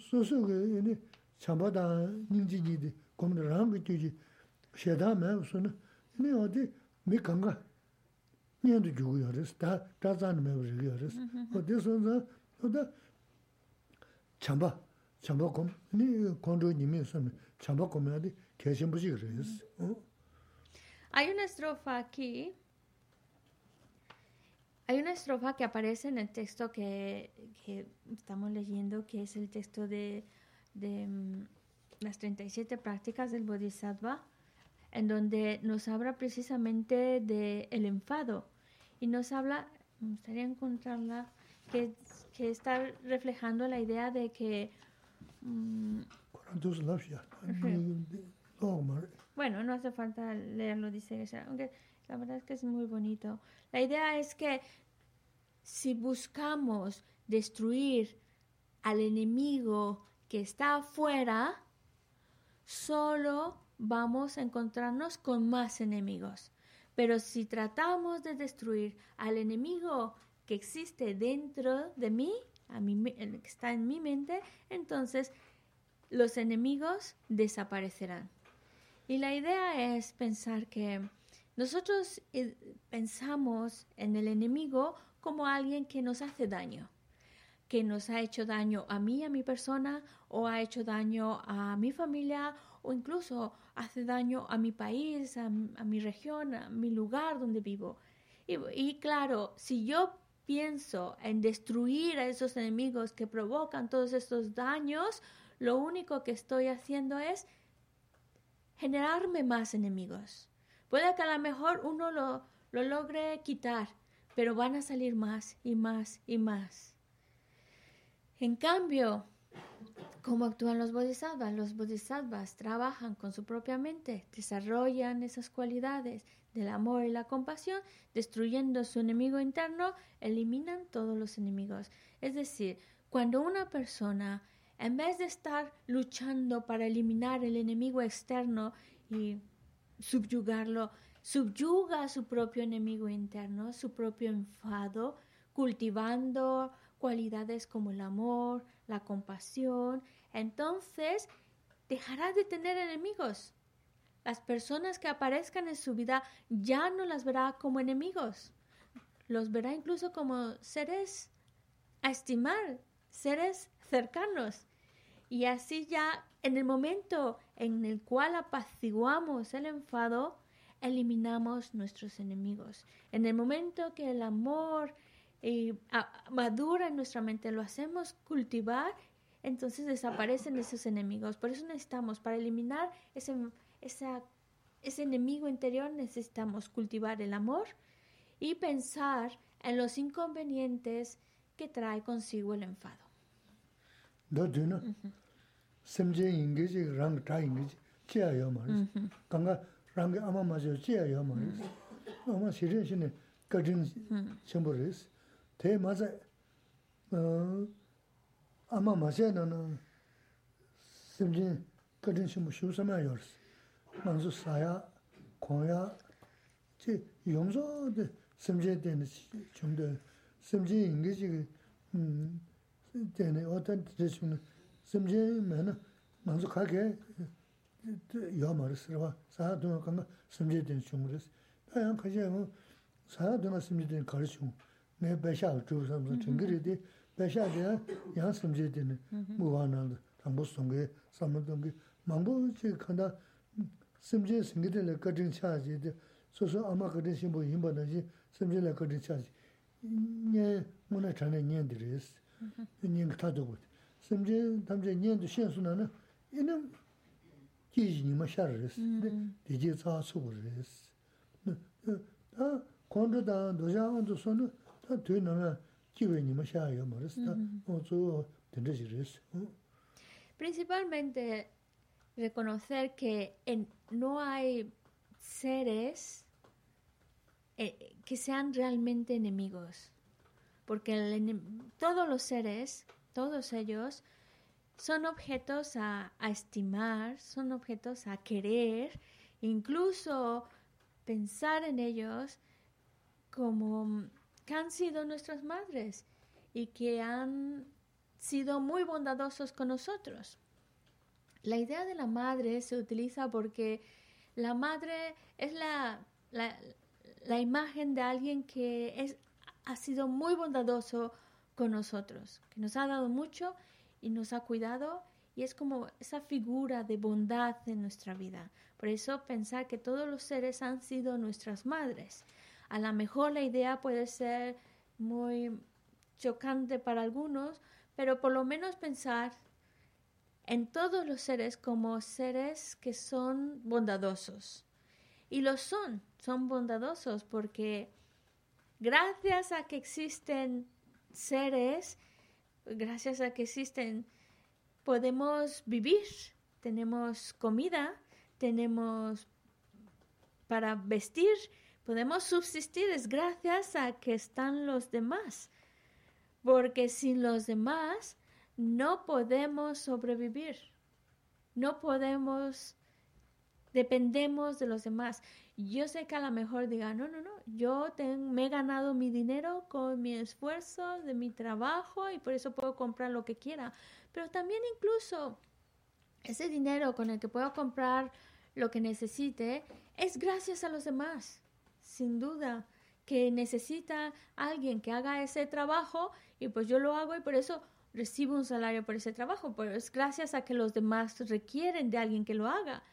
Speaker 2: 소소게 이니 참바다 닝지니디 고민을 게 되지 셰다 매우스는 이니 어디 Mm-hmm. chamba. Mm-hmm.
Speaker 1: Hay una estrofa aquí, hay una estrofa que aparece en el texto que, que estamos leyendo, que es el texto de, de mm, las 37 prácticas del Bodhisattva, en donde nos habla precisamente del el enfado y nos habla, me gustaría encontrarla, que, que está reflejando la idea de que... Mm, bueno, no hace falta leerlo, dice aunque la verdad es que es muy bonito. La idea es que si buscamos destruir al enemigo que está afuera, solo vamos a encontrarnos con más enemigos. Pero si tratamos de destruir al enemigo que existe dentro de mí, a mí, que está en mi mente, entonces los enemigos desaparecerán. Y la idea es pensar que nosotros eh, pensamos en el enemigo como alguien que nos hace daño, que nos ha hecho daño a mí, a mi persona, o ha hecho daño a mi familia, o incluso hace daño a mi país, a, mi región, a mi lugar donde vivo. Y, y claro, si yo pienso en destruir a esos enemigos que provocan todos estos daños, lo único que estoy haciendo es generarme más enemigos. Puede que a lo mejor uno lo, lo logre quitar, pero van a salir más y más y más. En cambio, ¿cómo actúan los bodhisattvas? Los bodhisattvas trabajan con su propia mente, desarrollan esas cualidades del amor y la compasión, destruyendo su enemigo interno, eliminan todos los enemigos. Es decir, cuando una persona, en vez de estar luchando para eliminar el enemigo externo y subyugarlo, subyuga a su propio enemigo interno, su propio enfado, cultivando cualidades como el amor, la compasión, entonces dejará de tener enemigos. Las personas que aparezcan en su vida ya no las verá como enemigos, los verá incluso como seres a estimar, seres cercanos. Y así ya en el momento en el cual apaciguamos el enfado, eliminamos nuestros enemigos. En el momento que el amor eh, madura en nuestra mente, lo hacemos cultivar, entonces desaparecen esos enemigos. Por eso necesitamos, para eliminar ese, ese enemigo interior, necesitamos cultivar el amor y pensar en los inconvenientes que trae consigo el enfado.
Speaker 2: rāngi āmā tē māsā āmā māsā nā nā simchīn katīn shimu shivu samā yorīs mānsū sāyā, kōyā chī yōngsō tē simchīn tēne chumdē simchīn ingi chī tēne otan tē chumdē simchīn mē nā mānsū kākē yō mārīs rā sāyā dōngā kāngā simchīn tēne chumdē sāyā kāshē yō sāyā dōngā simchīn tēne kārī chumdē mē bēshā chūb samsa chīngi rī dī, bēshā dī yā samjī dī nī, mū wā nā rī, tāngbō sōngi, samā tōngi, māngbō chī kāndā samjī sīngi dī lī katīng chā jī dī, sō sō āmā katīng shīmbō yīmbā dā jī, samjī lī katīng chā jī, nyē mū nā chāna nyē dī rī sī, nyē kā tā tō gu dī, samjī tam chā nyē dī shēn sū nā nā, inā jī jī nī mā shā rī sī, dī jī tsā sū gu rī sī, ā, kōndu dā, dōjā āndu sō nā, 다 되는 기회 니마 샤요 말스 다 어저 된지르스
Speaker 1: principalmente reconocer que en, no hay seres eh, que sean realmente enemigos porque el, todos los seres todos ellos son objetos a, estimar, son objetos a querer, incluso pensar en ellos como que han sido nuestras madres y que han sido muy bondadosos con nosotros. La idea de la madre se utiliza porque la madre es la, la, imagen de alguien que es, ha sido muy bondadoso con nosotros, que nos ha dado mucho y nos ha cuidado y es como esa figura de bondad en nuestra vida. Por eso pensar que todos los seres han sido nuestras madres. A lo mejor la idea puede ser muy chocante para algunos, pero por lo menos pensar en todos los seres como seres que son bondadosos. Y lo son, son bondadosos porque gracias a que existen seres gracias a que existen, podemos vivir, tenemos comida, tenemos para vestir, podemos subsistir, es gracias a que están los demás, porque sin los demás no podemos sobrevivir, no podemos, dependemos de los demás. Yo sé que a lo mejor diga, no, no, no, yo me he ganado mi dinero con mi esfuerzo de mi trabajo y por eso puedo comprar lo que quiera. Pero también incluso ese dinero con el que puedo comprar lo que necesite es gracias a los demás, sin duda, que necesita alguien que haga ese trabajo y pues yo lo hago y por eso recibo un salario por ese trabajo, pero es gracias a que los demás requieren de alguien que lo haga.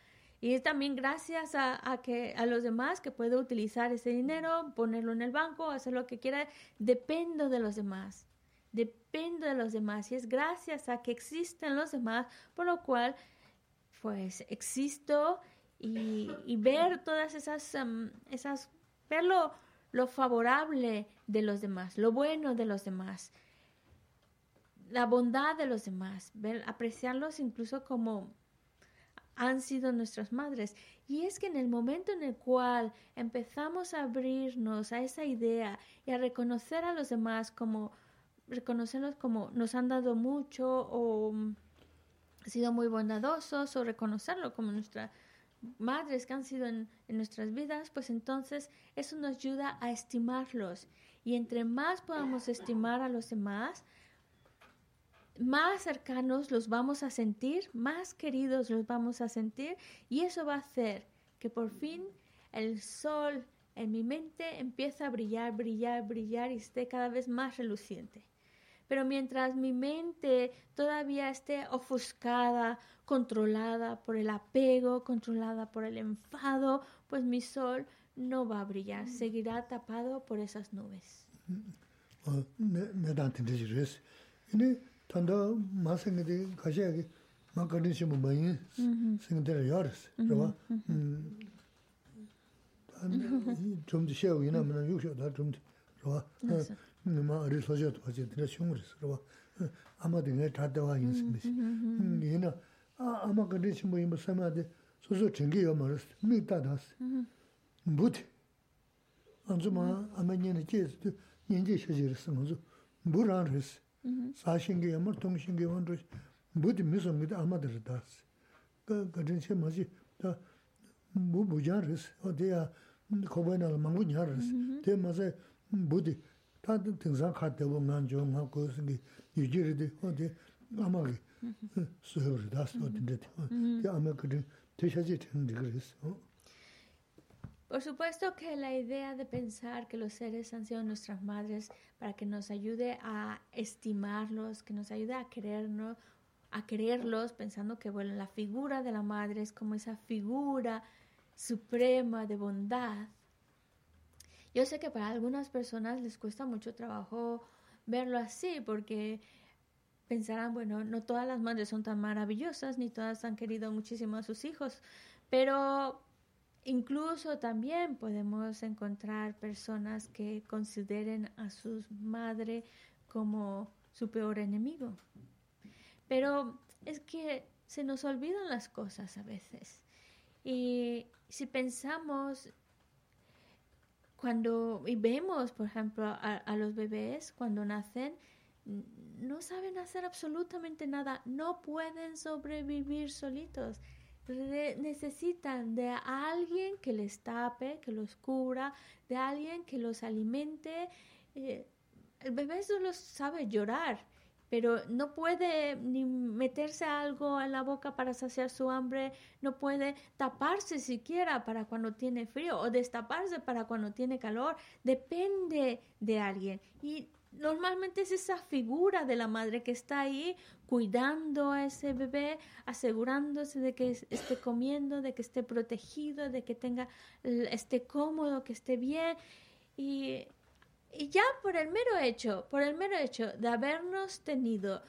Speaker 1: Y es también gracias a, que, a los demás que puedo utilizar ese dinero, ponerlo en el banco, hacer lo que quiera. Dependo de los demás. dependo de los demás y es gracias a que existen los demás, por lo cual pues existo y, y ver todas esas, em, esas ver lo, favorable de los demás, lo bueno de los demás, la bondad de los demás, ver, apreciarlos incluso como han sido nuestras madres. Y es que en el momento en el cual empezamos a abrirnos a esa idea y a reconocer a los demás como, reconocerlos como nos han dado mucho o mm, sido muy bondadosos o reconocerlo como nuestras madres que han sido en, nuestras vidas, pues entonces eso nos ayuda a estimarlos. Y entre más podamos estimar a los demás, más cercanos los vamos a sentir, más queridos los vamos a sentir y eso va a hacer que por fin el sol en mi mente empiece a brillar, brillar, brillar y esté cada vez más reluciente. Pero mientras mi mente todavía esté ofuscada, controlada por el apego, controlada por el enfado, pues mi sol no va a brillar, seguirá tapado por esas nubes.
Speaker 2: 마 어리 소저도 어제 드려 흉을 했어. 아마 되게 다다와 인생이지. 얘는 아 아마 근데 뭐 이거 삼아데 소소 챙겨요 말았어. 미다다스. 무트. 안주마 아마니는 계속 년제 쇼지르스 뭐죠. 무란르스. 사신게 ямар 통신게 원도 무디 미소미다 아마더다스. 그 그든체 뭐지? 다 무부자르스 어디야 고베나 망고냐르스.
Speaker 1: 대 맞아 무디 Por supuesto que la idea de pensar que los seres han sido nuestras madres para que nos ayude a estimarlos, que nos ayude a querernos, a quererlos, pensando que bueno, la figura de la madre es como esa figura suprema de bondad. Yo sé que para algunas personas les cuesta mucho trabajo verlo así, porque pensarán, bueno, no todas las madres son tan maravillosas, ni todas han querido muchísimo a sus hijos, pero Incluso también podemos encontrar personas que consideren a su madre como su peor enemigo. Pero es que se nos olvidan las cosas a veces. Y si pensamos cuando y vemos, por ejemplo, a, a, los bebés cuando nacen, no saben hacer absolutamente nada, no pueden sobrevivir solitos necesitan de alguien que les tape, que los cubra, de alguien que los alimente. Eh, el bebé solo sabe llorar, pero no puede ni meterse algo en la boca para saciar su hambre, no puede taparse siquiera para cuando tiene frío o destaparse para cuando tiene calor, depende de alguien. Y normalmente es esa figura de la madre que está ahí cuidando a ese bebé, asegurándose de que esté comiendo, de que esté protegido, de que tenga, esté cómodo, que esté bien. Y, y ya por el mero hecho, por el mero hecho de habernos tenido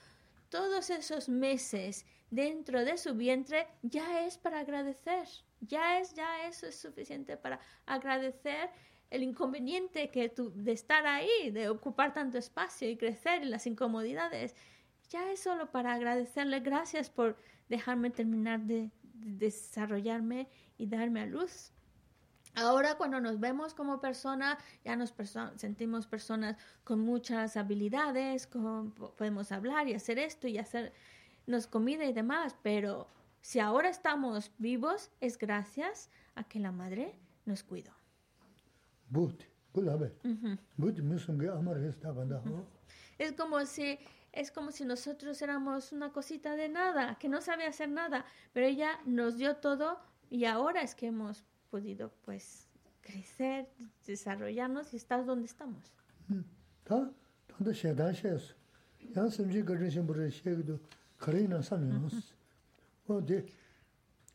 Speaker 1: todos esos meses dentro de su vientre, ya es para agradecer, ya es, ya eso es suficiente para agradecer el inconveniente que tú, de estar ahí, de ocupar tanto espacio y crecer en las incomodidades, ya es solo para agradecerle. Gracias por dejarme terminar de, desarrollarme y darme a luz. Ahora cuando nos vemos como persona, ya nos sentimos personas con muchas habilidades, podemos hablar y hacer esto y hacernos comida y demás, pero si ahora estamos vivos es gracias a que la madre nos cuidó. Es como si es como si nosotros éramos una cosita de nada, que no sabía hacer nada, pero ella nos dio todo y ahora es que hemos podido pues crecer, desarrollarnos y estar donde estamos.
Speaker 2: Hmm. Ta tanda sheda shes. Yan semji gajin shimbure shegdo kare na samyos. O de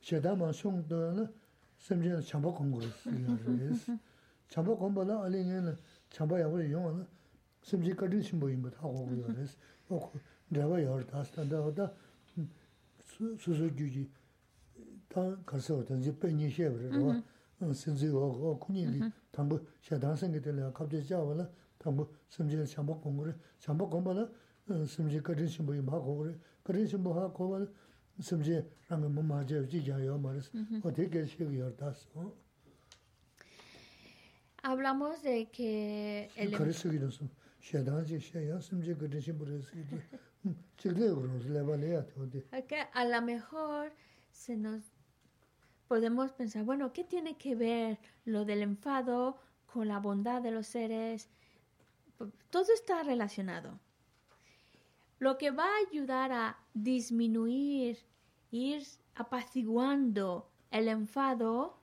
Speaker 2: sheda ma shung do na semji na chamba kongros. Chamba kombola ali nge na chamba yago yong na semji gajin shimbo yimbo ta go yo res. O ko drewa yor tas tanda oda hmm, susu gyuji 다 가서 어떤지 빼니 쉐버로 어 신지 어 군이 당부 샤단 생게 되려 갑자기 잡아라 당부 심지 참복 공부를 참복 공부를 심지 가진 신부인 하고 그래 가진 신부 하고 심지 라면 뭐 맞아 지자요 말스 어떻게 시기 열다 어
Speaker 1: Hablamos de que el
Speaker 2: 그래 쓰기도 좀 샤단지 샤야 심지 가진 신부를 쓰기 지금 그러서 레벨이야 어디
Speaker 1: que a lo mejor se nos podemos pensar, bueno, ¿qué tiene que ver lo del enfado con la bondad de los seres? Todo está relacionado. Lo que va a ayudar a disminuir, ir apaciguando el enfado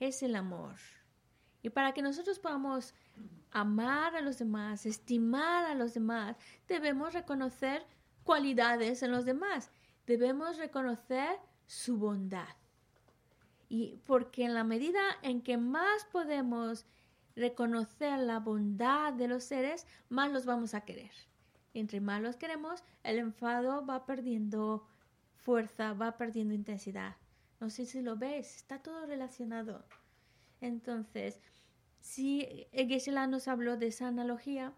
Speaker 1: es el amor. Y para que nosotros podamos amar a los demás, estimar a los demás, debemos reconocer cualidades en los demás. Debemos reconocer su bondad. Y porque en la medida en que más podemos reconocer la bondad de los seres, más los vamos a querer. Entre más los queremos, el enfado va perdiendo fuerza, va perdiendo intensidad. No sé si lo ves, está todo relacionado. Entonces, si Geshe-la nos habló de esa analogía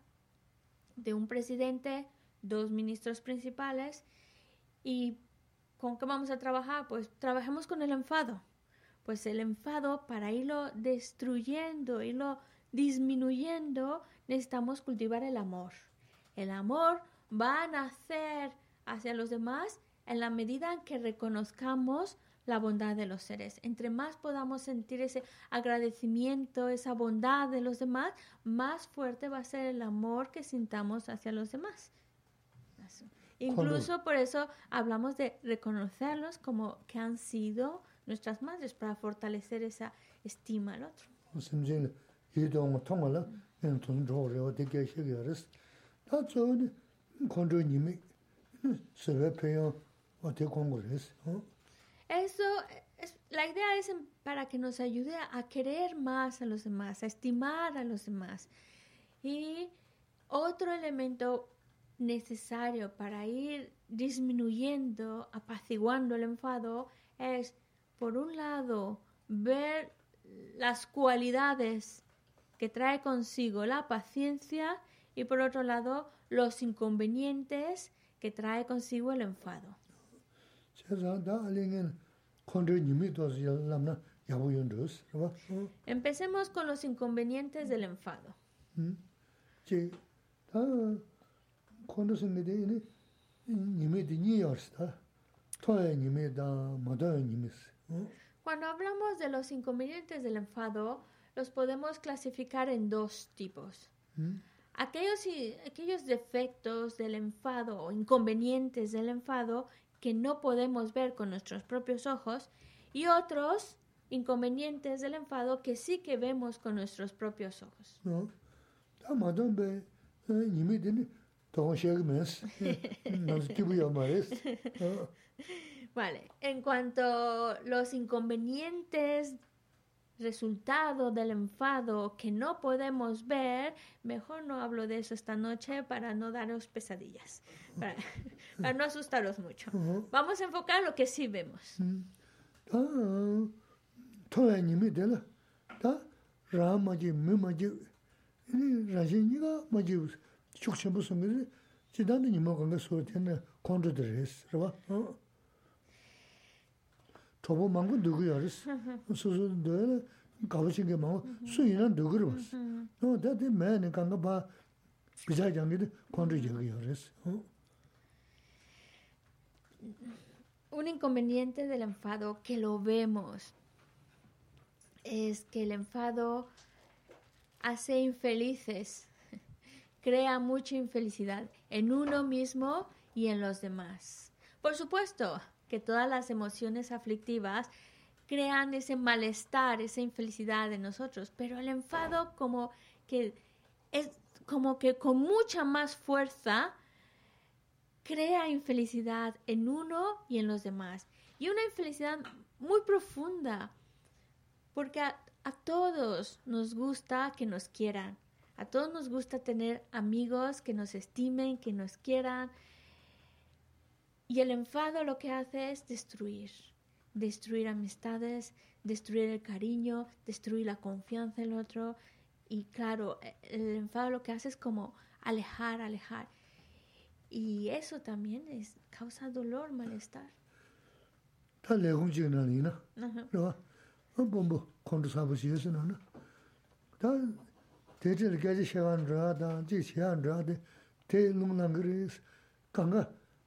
Speaker 1: de un presidente, dos ministros principales, y ¿con qué vamos a trabajar? Pues trabajemos con el enfado. Pues el enfado, para irlo destruyendo, irlo disminuyendo, necesitamos cultivar el amor. El amor va a nacer hacia los demás en la medida en que reconozcamos la bondad de los seres. Entre más podamos sentir ese agradecimiento, esa bondad de los demás, más fuerte va a ser el amor que sintamos hacia los demás. Incluso por eso hablamos de reconocerlos como que han sido nuestras madres para fortalecer esa estima al otro. Eso, es, la idea es para que nos ayude a querer más a los demás, a estimar a los demás. Y otro elemento necesario para ir disminuyendo, apaciguando el enfado, es, por un lado, ver las cualidades que trae consigo la paciencia y por otro lado, los inconvenientes que trae consigo el enfado. Empecemos con los inconvenientes del enfado. Cuando hablamos de los inconvenientes del enfado, los podemos clasificar en dos tipos. Aquellos, aquellos defectos del enfado o inconvenientes del enfado que no podemos ver con nuestros propios ojos y otros inconvenientes del enfado que sí que vemos con nuestros propios ojos. Vale, en cuanto a los inconvenientes resultado del enfado que no podemos ver, mejor no hablo de eso esta noche para no daros pesadillas, para, para no asustaros mucho. Vamos a enfocar lo que sí vemos. Un inconveniente del enfado que lo vemos es que el enfado hace infelices, crea mucha infelicidad en uno mismo y en los demás. Por supuesto, que todas las emociones aflictivas crean ese malestar, esa infelicidad en nosotros, pero el enfado como que es como que con mucha más fuerza crea infelicidad en uno y en los demás. Y una infelicidad muy profunda, porque a, a todos nos gusta que nos quieran, A todos nos gusta tener amigos que nos estimen, que nos quieran. Y el enfado lo que hace es destruir. Destruir amistades, destruir el cariño, destruir la confianza en el otro. Y claro, el enfado lo que hace es como alejar, alejar. Y eso también es, causa dolor, malestar.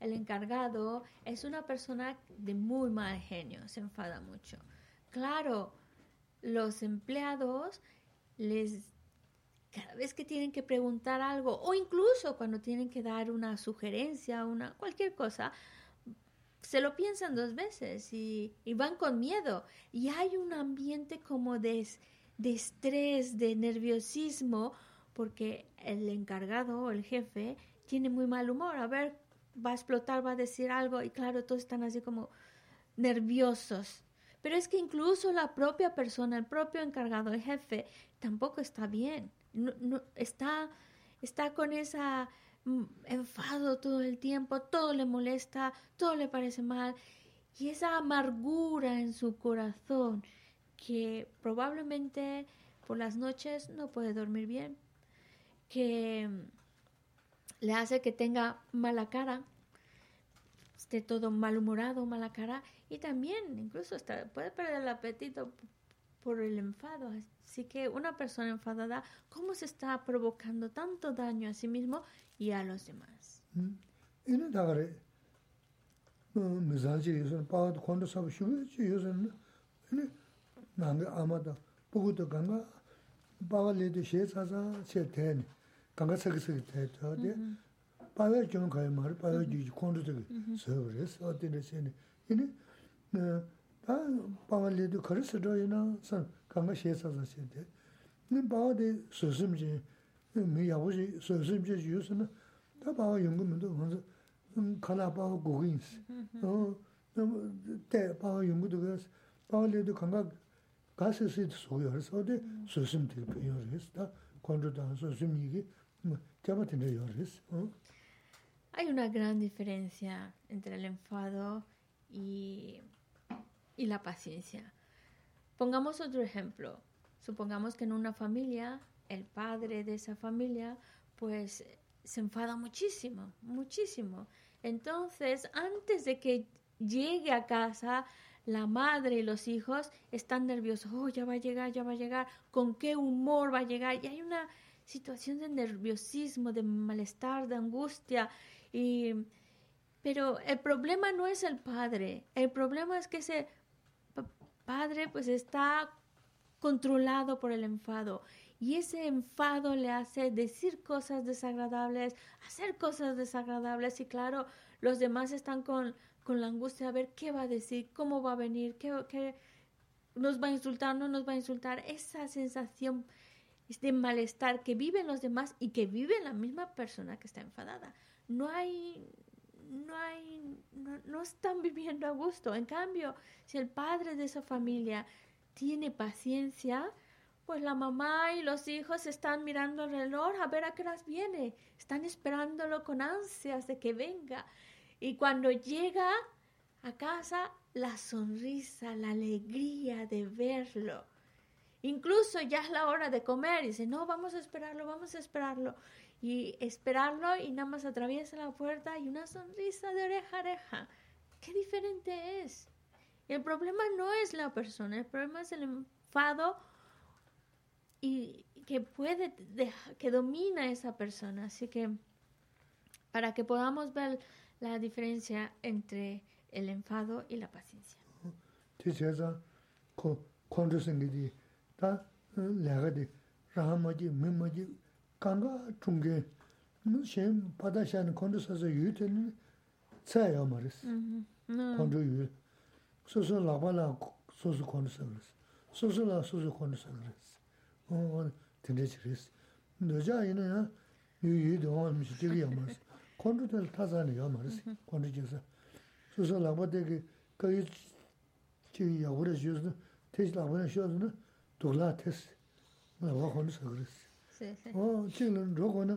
Speaker 1: el encargado es una persona de muy mal genio, se enfada mucho. Claro, los empleados les cada vez que tienen que preguntar algo o incluso cuando tienen que dar una sugerencia, una cualquier cosa, se lo piensan dos veces y, van con miedo. Y hay un ambiente como de, de estrés, de nerviosismo, porque el encargado o el jefe tiene muy mal humor. A ver, va a explotar, va a decir algo y claro, todos están así como nerviosos. Pero es que incluso la propia persona, el propio encargado, el jefe, tampoco está bien. No, no- está, está con esa mm, enfado todo el tiempo, todo le molesta, todo le parece mal. Y esa amargura en su corazón que probablemente por las noches no puede dormir bien, que mm, le hace que tenga mala cara, esté todo malhumorado, mala cara, y también incluso puede perder el apetito por el enfado. Así que una persona enfadada, ¿cómo se está provocando tanto daño a sí mismo y a los demás?
Speaker 2: 이 는 다 그래. 어, 미사지 요새 바 콘도 사부 쉬우지 요새. 네. 나게 아마다 보고도 간가 바발레도 셰사자 셰테니. 간가 서기서 대터데. 바발 좀 가야 말 바발 주지 콘도 되게 서브레스 어디네 셰니. 이네 어, 다 바발레도 그래서도 이나 선 간가 셰사자 셰테. 네 바데 소심지 미 아버지 소심지 요새는 다 바와 연구면도 먼저 음 칼라 바와 고긴스 어 너무 때 바와 연구도 그래서 바와래도 감각 가스스 소요해서 어디 소심 되게 표현했어 다 건조다 소심 이게
Speaker 1: Hay una gran diferencia entre el enfado y, y la paciencia. Pongamos otro ejemplo. Supongamos que en una familia, el padre de esa familia, pues se enfada muchísimo, muchísimo. Entonces, antes de que llegue a casa, la madre y los hijos están nerviosos. Oh, ya va a llegar, ya va a llegar. ¿Con qué humor va a llegar? Y hay una situación de nerviosismo, de malestar, de angustia. Y, pero el problema no es el padre. El problema es que ese pa- padre pues está controlado por el enfado. Y ese enfado le hace decir cosas desagradables, hacer cosas desagradables. Y claro, los demás están con, con la angustia a ver qué va a decir, cómo va a venir, qué, qué nos va a insultar, no nos va a insultar. Esa sensación de malestar que viven los demás y que vive la misma persona que está enfadada. No hay, no hay, no, no están viviendo a gusto. En cambio, si el padre de esa familia tiene paciencia, pues la mamá y los hijos están mirando el reloj a ver a qué horas viene. Están esperándolo con ansias de que venga. Y cuando llega a casa, la sonrisa, la alegría de verlo. Incluso ya es la hora de comer y dice, no, vamos a esperarlo, vamos a esperarlo. Y esperarlo y nada más atraviesa la puerta y una sonrisa de oreja a oreja. Qué diferente es. El problema no es la persona, el problema es el enfado y que puede que domina esa persona. Así que para que podamos ver la diferencia entre el enfado y la paciencia.
Speaker 2: tī chēsā kō kōntu sēngi tī tā lēgā tī rāha mā jī, mī mā jī, 강가 중계 무슨 바다샤는 건조사서 유트는 차야 말이스
Speaker 1: Ujú. No.
Speaker 2: 건조 유 소소 라발라 소소 건조사 그랬어 소소라 소소 건조사 그랬어 어 된대지랬어 너자이는 유유도 하면서 되게 말이스 건조들 타자는 야 말이스 건조지서 소소 라바데게 거기 지 야고래 주스 테스 라바는 쇼스 dhūklā tēs, ngā wā khōn sā kris. O, chīng lōn
Speaker 1: rō kō
Speaker 2: na,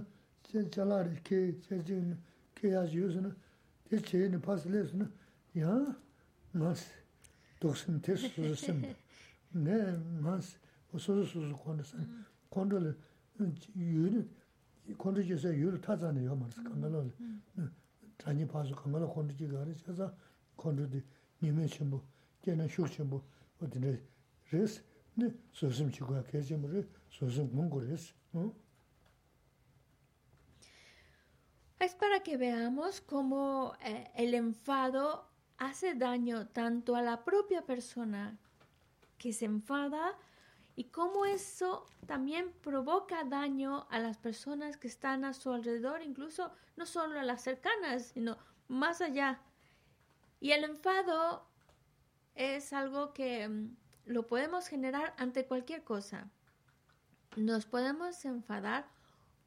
Speaker 2: chē chālā rī kē, chē chīng na, kē yā shī yu sā na, tē chē na pās lē sā na, yā ngā sī, dhūk sā na tēs sū sā sā na, nē ngā sī, o sū sū sū sū kōn sā, kōn rō lē, yu nī, kōn rō jī sā yu rō tā tsā na yō mā rī sā, kāngā lō lē, tā nī pā sū kāngā lō kōn rō jī gā rī, chā sā, kōn rō dī, nī mē shī mbō, kē na shūk shī mbō, o dī rē, rē sī, 네 레스 네 소심 치고 계시면 소심 문고레스 어
Speaker 1: Es para que veamos cómo eh, el enfado hace daño tanto a la propia persona que se enfada y cómo eso también provoca daño a las personas que están a su alrededor, incluso no solo a las cercanas, sino más allá. Y el enfado es algo que mm, lo podemos generar ante cualquier cosa. Nos podemos enfadar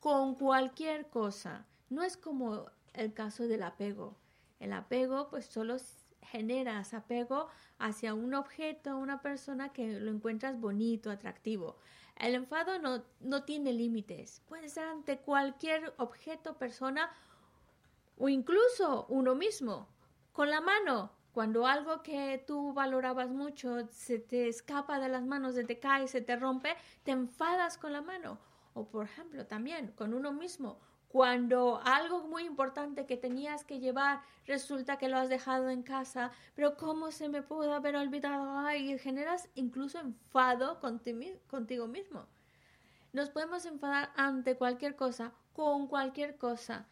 Speaker 1: con cualquier cosa. No es como el caso del apego. El apego pues solo generas apego hacia un objeto, una persona que lo encuentras bonito, atractivo. El enfado no, no tiene límites. Puede ser ante cualquier objeto, persona o incluso uno mismo. Con la mano, cuando algo que tú valorabas mucho se te escapa de las manos, se te cae, se te rompe, te enfadas con la mano. O por ejemplo, también con uno mismo. Cuando algo muy importante que tenías que llevar resulta que lo has dejado en casa, pero ¿cómo se me pudo haber olvidado? Y generas incluso enfado contigo mismo. Nos podemos enfadar ante cualquier cosa, con cualquier cosa.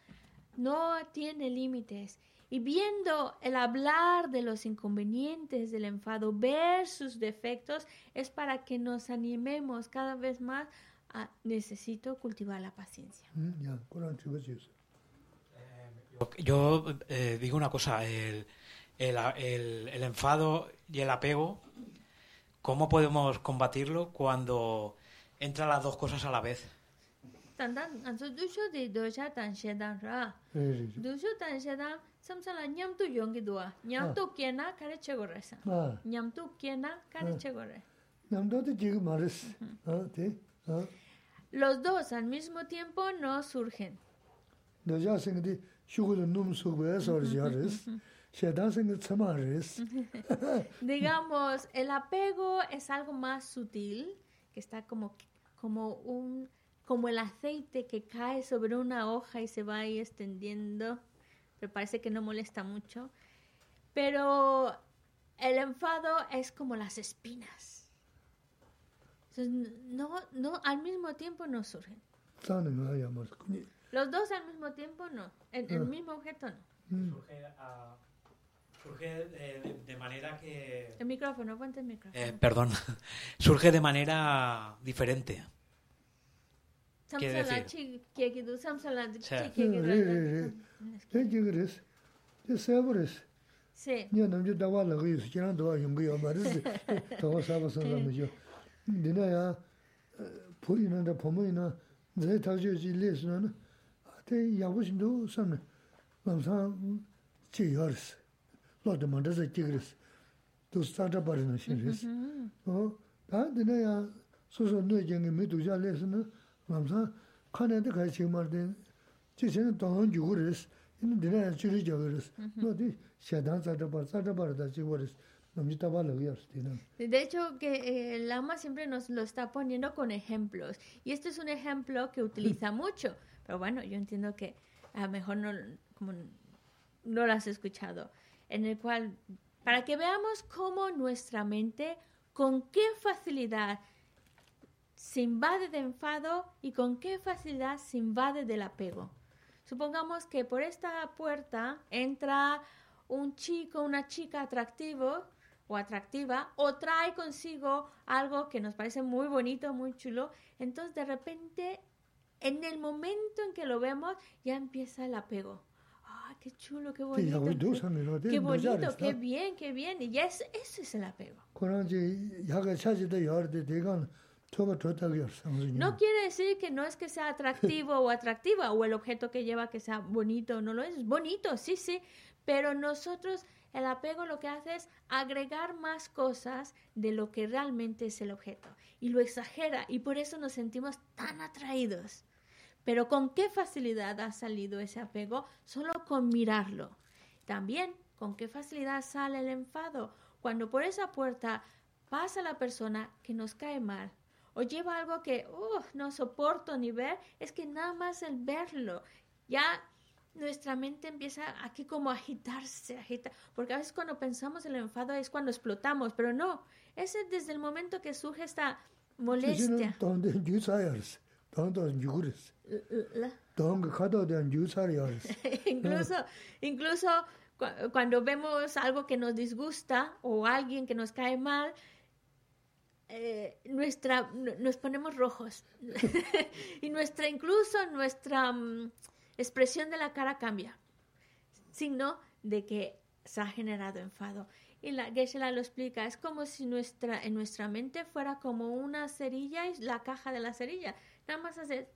Speaker 1: No tiene límites. Y viendo el hablar de los inconvenientes, del enfado, ver sus defectos, es para que nos animemos cada vez más a necesito cultivar la paciencia.
Speaker 3: Yo, eh, digo una cosa, el, el, el, el, enfado y el apego, ¿cómo podemos combatirlo cuando entran las dos cosas a la vez?
Speaker 2: samsala yongi duwa, kare
Speaker 1: Los dos al mismo tiempo no surgen. Digamos, el apego es algo más sutil, que está como, como un como el aceite que cae sobre una hoja y se va ahí extendiendo me parece que no molesta mucho, pero el enfado es como las espinas. Entonces, no, no, al mismo tiempo no surgen. Los dos al mismo tiempo no, el, el mismo objeto no.
Speaker 3: Surge a surge eh, de, manera que...
Speaker 1: El micrófono, ponte el micrófono.
Speaker 3: Eh, perdón, surge de manera diferente. quiere
Speaker 1: 삼살라
Speaker 3: decir-
Speaker 1: 치 계기도 삼살라 치
Speaker 3: Sí.
Speaker 2: 예,
Speaker 1: 계기도
Speaker 2: 예, 예. 되게 그랬어. 제 세버렸어.
Speaker 1: Sí.
Speaker 2: 니 남자 다와라 그 있어. 지난 도와 용거야 말했어. 더 사버서 남죠. 니나야 보이는데 보면이나 내 다저지 레스는 아테 야부신도 선네. 남상 지열스. 로드 만다서 지그랬어. 또 스타트 버리는 신레스. 어? 다 니나야 소소 너경이 메두자 레스는 남상 칸에도 같이 말된 지세는 돈 주고 그랬어. 이는 니나야 줄이자 그랬어. 너디 샤단 사다 버 사다 버다 지고랬어. 남지 따발로 그랬어. 니는.
Speaker 1: De hecho, que eh, el Lama siempre nos lo está poniendo con ejemplos. Y este es un ejemplo que utiliza mucho. Pero bueno, yo entiendo que a lo mejor no, como no lo has escuchado. En el cual, para que veamos cómo nuestra mente, con qué facilidad se invade de enfado y con qué facilidad se invade del apego. Supongamos que por esta puerta entra un chico, una chica atractivo o atractiva o trae consigo algo que nos parece muy bonito, muy chulo. Entonces de repente en el momento en que lo vemos, ya empieza el apego. ¡Ah, qué chulo, qué bonito! Qué bonito, qué bien, qué bien. Y ya es, ese es el apego. No quiere decir que no es que sea atractivo o atractiva o el objeto que lleva que sea bonito, no lo es. Bonito, sí, sí. Pero nosotros, el apego lo que hace es agregar más cosas de lo que realmente es el objeto. Y lo exagera y por eso nos sentimos tan atraídos. Pero con qué facilidad ha salido ese apego solo con mirarlo. También con qué facilidad sale el enfado cuando por esa puerta pasa la persona que nos cae mal o lleva algo que no soporto ni ver, es que nada más el verlo ya nuestra mente empieza aquí como a agitarse, agita, porque a veces cuando pensamos en el enfado es cuando explotamos, pero no, es desde el momento que surge esta molestia. incluso, incluso cuando vemos algo que nos disgusta o alguien que nos cae mal, eh, nuestra, nos ponemos rojos y nuestra, incluso nuestra mm, expresión de la cara cambia, signo de que se ha generado enfado. Y la geshe lo explica, es como si nuestra, en nuestra mente fuera como una cerilla y la caja de la cerilla. Nada más hace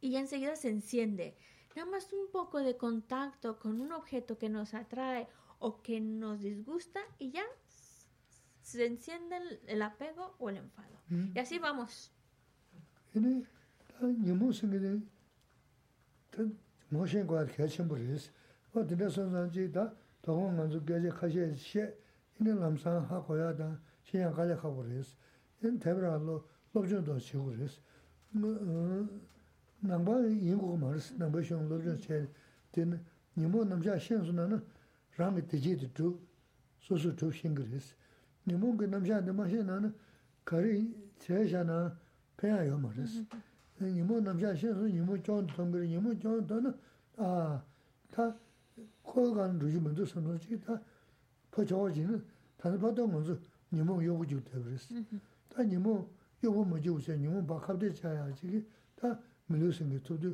Speaker 1: y ya enseguida se enciende. Nada más un poco de contacto con un objeto que nos atrae o que nos disgusta y ya se enciende el, el apego o el enfado. Mm. Y así vamos.
Speaker 2: rīs, inē tēpirā lō, lōb chōng tō chī gu rīs. Nāngbā yīng gu gu mā rīs, nāngbā shōng lōb chōng chē, tīne, nīmō nāmshā shēn sō nā nā, rāngi tī jī tī chū, sō sō chū shīng gu rīs. Nīmō kī nāmshā tī mā shē nā nā, kārī chē shā nā, pēyā yō mā rīs. Nīmō nāmshā shēn sō, nīmō chōng tō tōng kī rī, nīmō chōng tō nā, 아, 다 코어간 루지 먼저 선언지 다 퍼져지는 다른 바도 먼저 니모 요구 줄 그랬어. 다 니모 요구 먼저 오세요. 니모 바카데 자야 지기 다 밀으신 게 저도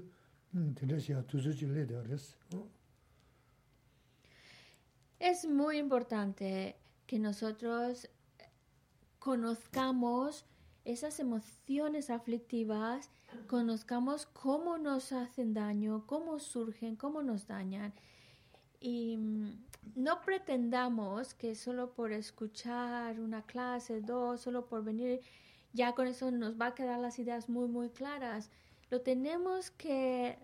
Speaker 2: 음 들으셔야 두서질래 그랬어.
Speaker 1: Es muy importante que nosotros conozcamos esas emociones aflictivas, conozcamos cómo nos hacen daño, cómo surgen, cómo nos dañan. Y mm, no pretendamos que solo por escuchar una clase, dos, solo por venir, ya con eso nos va a quedar las ideas muy, muy claras. Lo tenemos que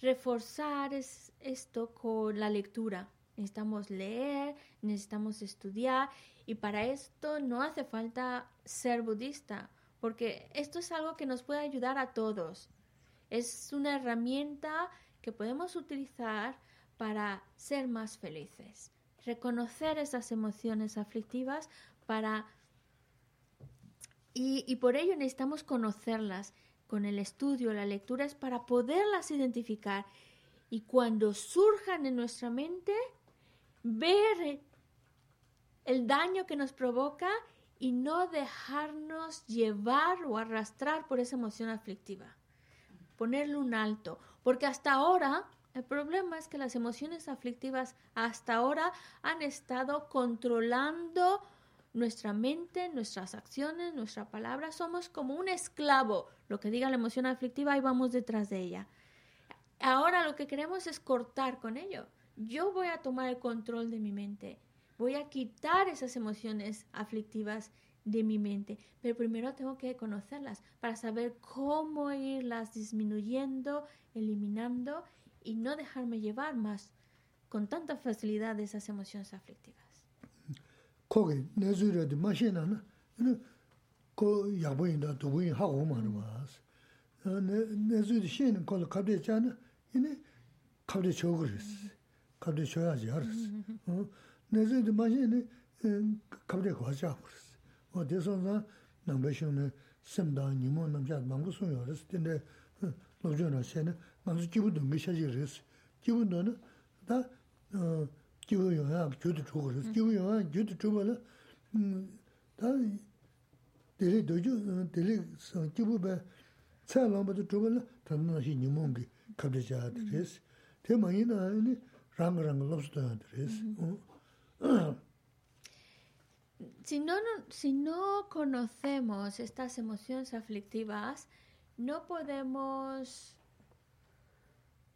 Speaker 1: reforzar es esto con la lectura. Necesitamos leer, necesitamos estudiar y para esto no hace falta ser budista, porque esto es algo que nos puede ayudar a todos. Es una herramienta que podemos utilizar para ser más felices, reconocer esas emociones aflictivas para... Y, y por ello necesitamos conocerlas. Con el estudio, la lectura es para poderlas identificar y cuando surjan en nuestra mente, ver el daño que nos provoca y no dejarnos llevar o arrastrar por esa emoción aflictiva. Ponerle un alto, porque hasta ahora el problema es que las emociones aflictivas hasta ahora han estado controlando nuestra mente, nuestras acciones, nuestra palabra. Somos como un esclavo. Lo que diga la emoción aflictiva, y vamos detrás de ella. Ahora lo que queremos es cortar con ello. Yo voy a tomar el control de mi mente. Voy a quitar esas emociones aflictivas de mi mente, pero primero tengo que conocerlas para saber cómo irlas disminuyendo, eliminando y no dejarme llevar más con tanta facilidad esas emociones aflictivas.
Speaker 2: 갑자기 줘야지 알았어. 어? 내제도 마시니 갑자기 과자 그랬어. 어 대선사 남배시는 심다 니모 남자 망고 소요 알았어. 근데 로저나 세는 망수 기부도 미셔지 그랬어. 기분도는 다 어, 기분이야. 교도 주고 그랬어. 기분이야. 교도 주면은 음다 데리 도주 데리 기부배 차랑부터 주면은 담는 시 니몬기 갑자기 하더랬어. 대만이나 아니 tā tā rēs.
Speaker 1: Si no, si no conocemos estas emociones aflictivas, no podemos,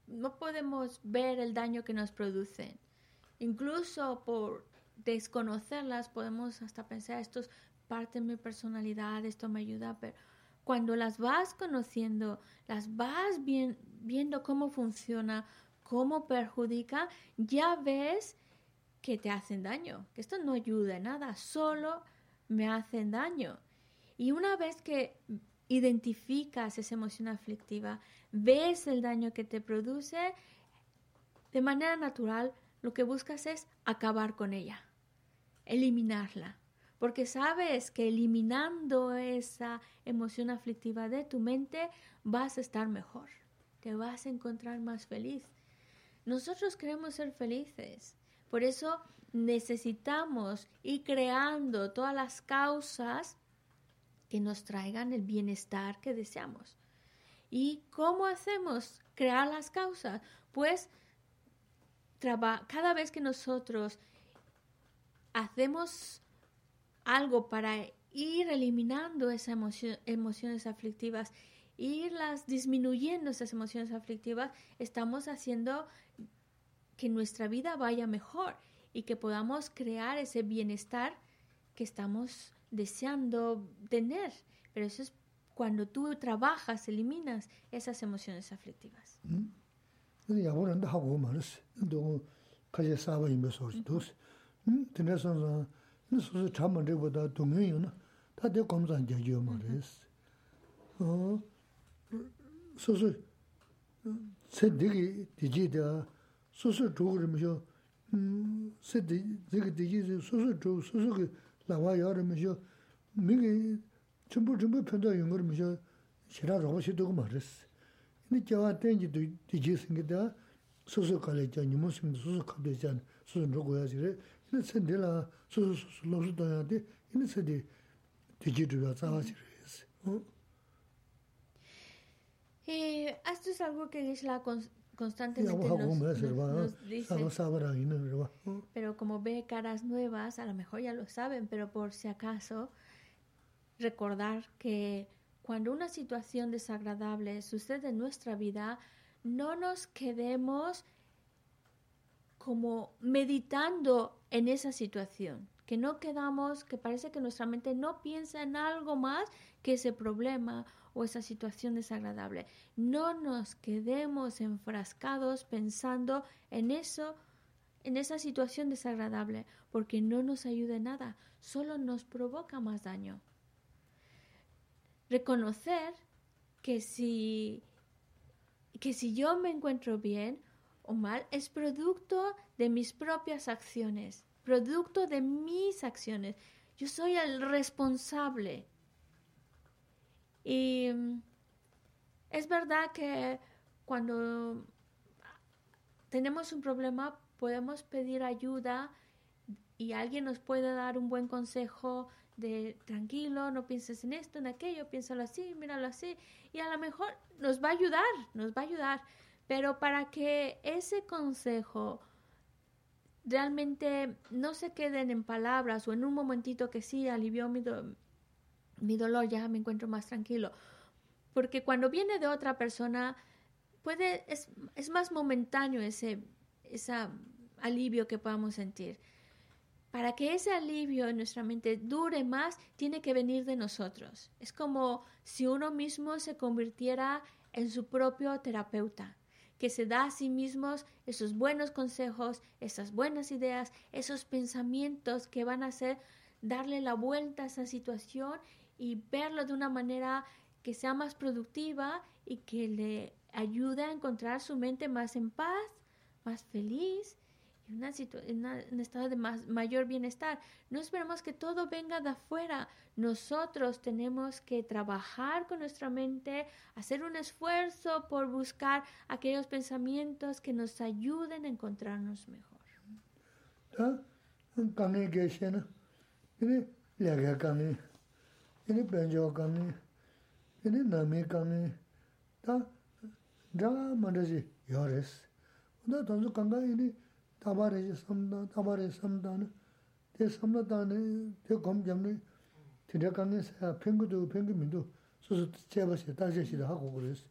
Speaker 1: no podemos ver el daño que nos producen. Incluso por desconocerlas podemos hasta pensar, esto es parte de mi personalidad, esto me ayuda, pero cuando las vas conociendo, las vas viendo cómo funciona, cómo perjudica, ya ves que te hacen daño, que esto no ayuda en nada, solo me hacen daño. Y una vez que identificas esa emoción aflictiva, ves el daño que te produce, de manera natural lo que buscas es acabar con ella, eliminarla porque sabes que eliminando esa emoción aflictiva de tu mente vas a estar mejor, te vas a encontrar más feliz. Nosotros queremos ser felices, por eso necesitamos ir creando todas las causas que nos traigan el bienestar que deseamos. ¿Y cómo hacemos crear las causas? Pues cada vez que nosotros hacemos algo para ir eliminando esas emociones aflictivas, irlas disminuyendo esas emociones aflictivas, estamos haciendo que nuestra vida vaya mejor y que podamos crear ese bienestar que estamos deseando tener. Pero eso es cuando tú trabajas, eliminas esas emociones aflictivas.
Speaker 2: 소소 세디기 디지다 소소 조그르면서 음 세디 되게 디지 소소 조 소소 나와 여름이죠 미게 전부 전부 편도 연거면서 싫어 로봇이도 말했어 근데 저와 땡기 디지 생기다 소소 갈래죠 니모심 소소 갑대잖아 소소 로고야지 근데 센데라 소소 소소 로스다야데 근데 세디 디지도 자와지레스 어 shirī,
Speaker 1: esto es algo que Gisela constantemente nos, dice. Pero como ve caras nuevas, a lo mejor ya lo saben, pero por si acaso, recordar que cuando una situación desagradable sucede en nuestra vida, no nos quedemos como meditando en esa situación, que no quedamos, que parece que nuestra mente no piensa en algo más que ese problema o esa situación desagradable. No nos quedemos enfrascados pensando en eso, en esa situación desagradable, porque no nos ayuda en nada, solo nos provoca más daño. Reconocer que si que si yo me encuentro bien, o mal es producto de mis propias acciones, producto de mis acciones. Yo soy el responsable. Y mm, es verdad que cuando tenemos un problema podemos pedir ayuda y alguien nos puede dar un buen consejo de tranquilo, no pienses en esto, en aquello, piénsalo así, míralo así, y a lo mejor nos va a ayudar, nos va a ayudar. Pero para que ese consejo realmente no se queden en palabras o en un momentito que sí alivió mi, mi dolor, ya me encuentro más tranquilo. Porque cuando viene de otra persona, puede, es, es más momentáneo ese, ese alivio que podamos sentir. Para que ese alivio en nuestra mente dure más, tiene que venir de nosotros. Es como si uno mismo se convirtiera en su propio terapeuta que se da a sí mismos esos buenos consejos, esas buenas ideas, esos pensamientos que van a hacer darle la vuelta a esa situación y verlo de una manera que sea más productiva y que le ayude a encontrar su mente más en paz, más feliz en, un estado de mayor bienestar. No esperemos que todo venga de afuera. Nosotros tenemos que trabajar con nuestra mente, hacer un esfuerzo por buscar aquellos pensamientos que nos ayuden a encontrarnos mejor.
Speaker 2: ini penjo kani, ini nami kani, ta dhaa mandaji yores. Oda tanzu kanga ini tabareji samda, tabareji samda na, te samda tani, te gom jamni, tida kani saya pengu tu, pengu mindu, susu cheba se, taja shida haku kores.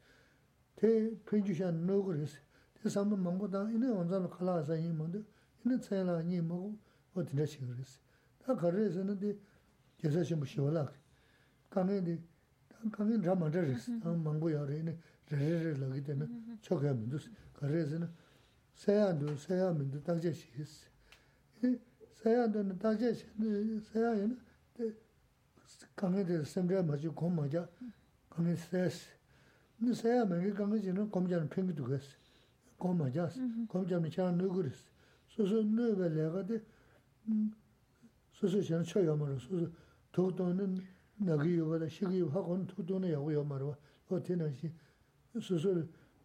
Speaker 2: Te penju sha no kores, te samda mangu ta, ini onzano kala asa yin mandu, ini tsayla yin mangu, o tida shi kores. Ta karre se na te, jesa shimbo shiwa laki. tāne di, kāngi rā māntā rīs, tāng māngbō yā rī, rā rī rī lā kī tā na, chokā mīndu, kā rī sī na, sāyā ndu, sāyā mīndu, tāngchā shī sī. Sāyā ndu, tāngchā shī, sāyā yā na, kāngi di samchā mā chī, gōm mā chā, kāngi sāyā sī. Nī sāyā mā kī kāngi chī na, gōm chā na pēngi tu kā sī, gōm mā chā sī, gōm chā na chā na nū gu rī sī. Sū sū nū bā lā kā di, sū sū chā na chā yā mā rī, sū sū tō tō na, nā gī yō bā tā, shī gī yō, hā kō nā tū tō nā yā gu yō mā rā, wā tē nā shī, sū sū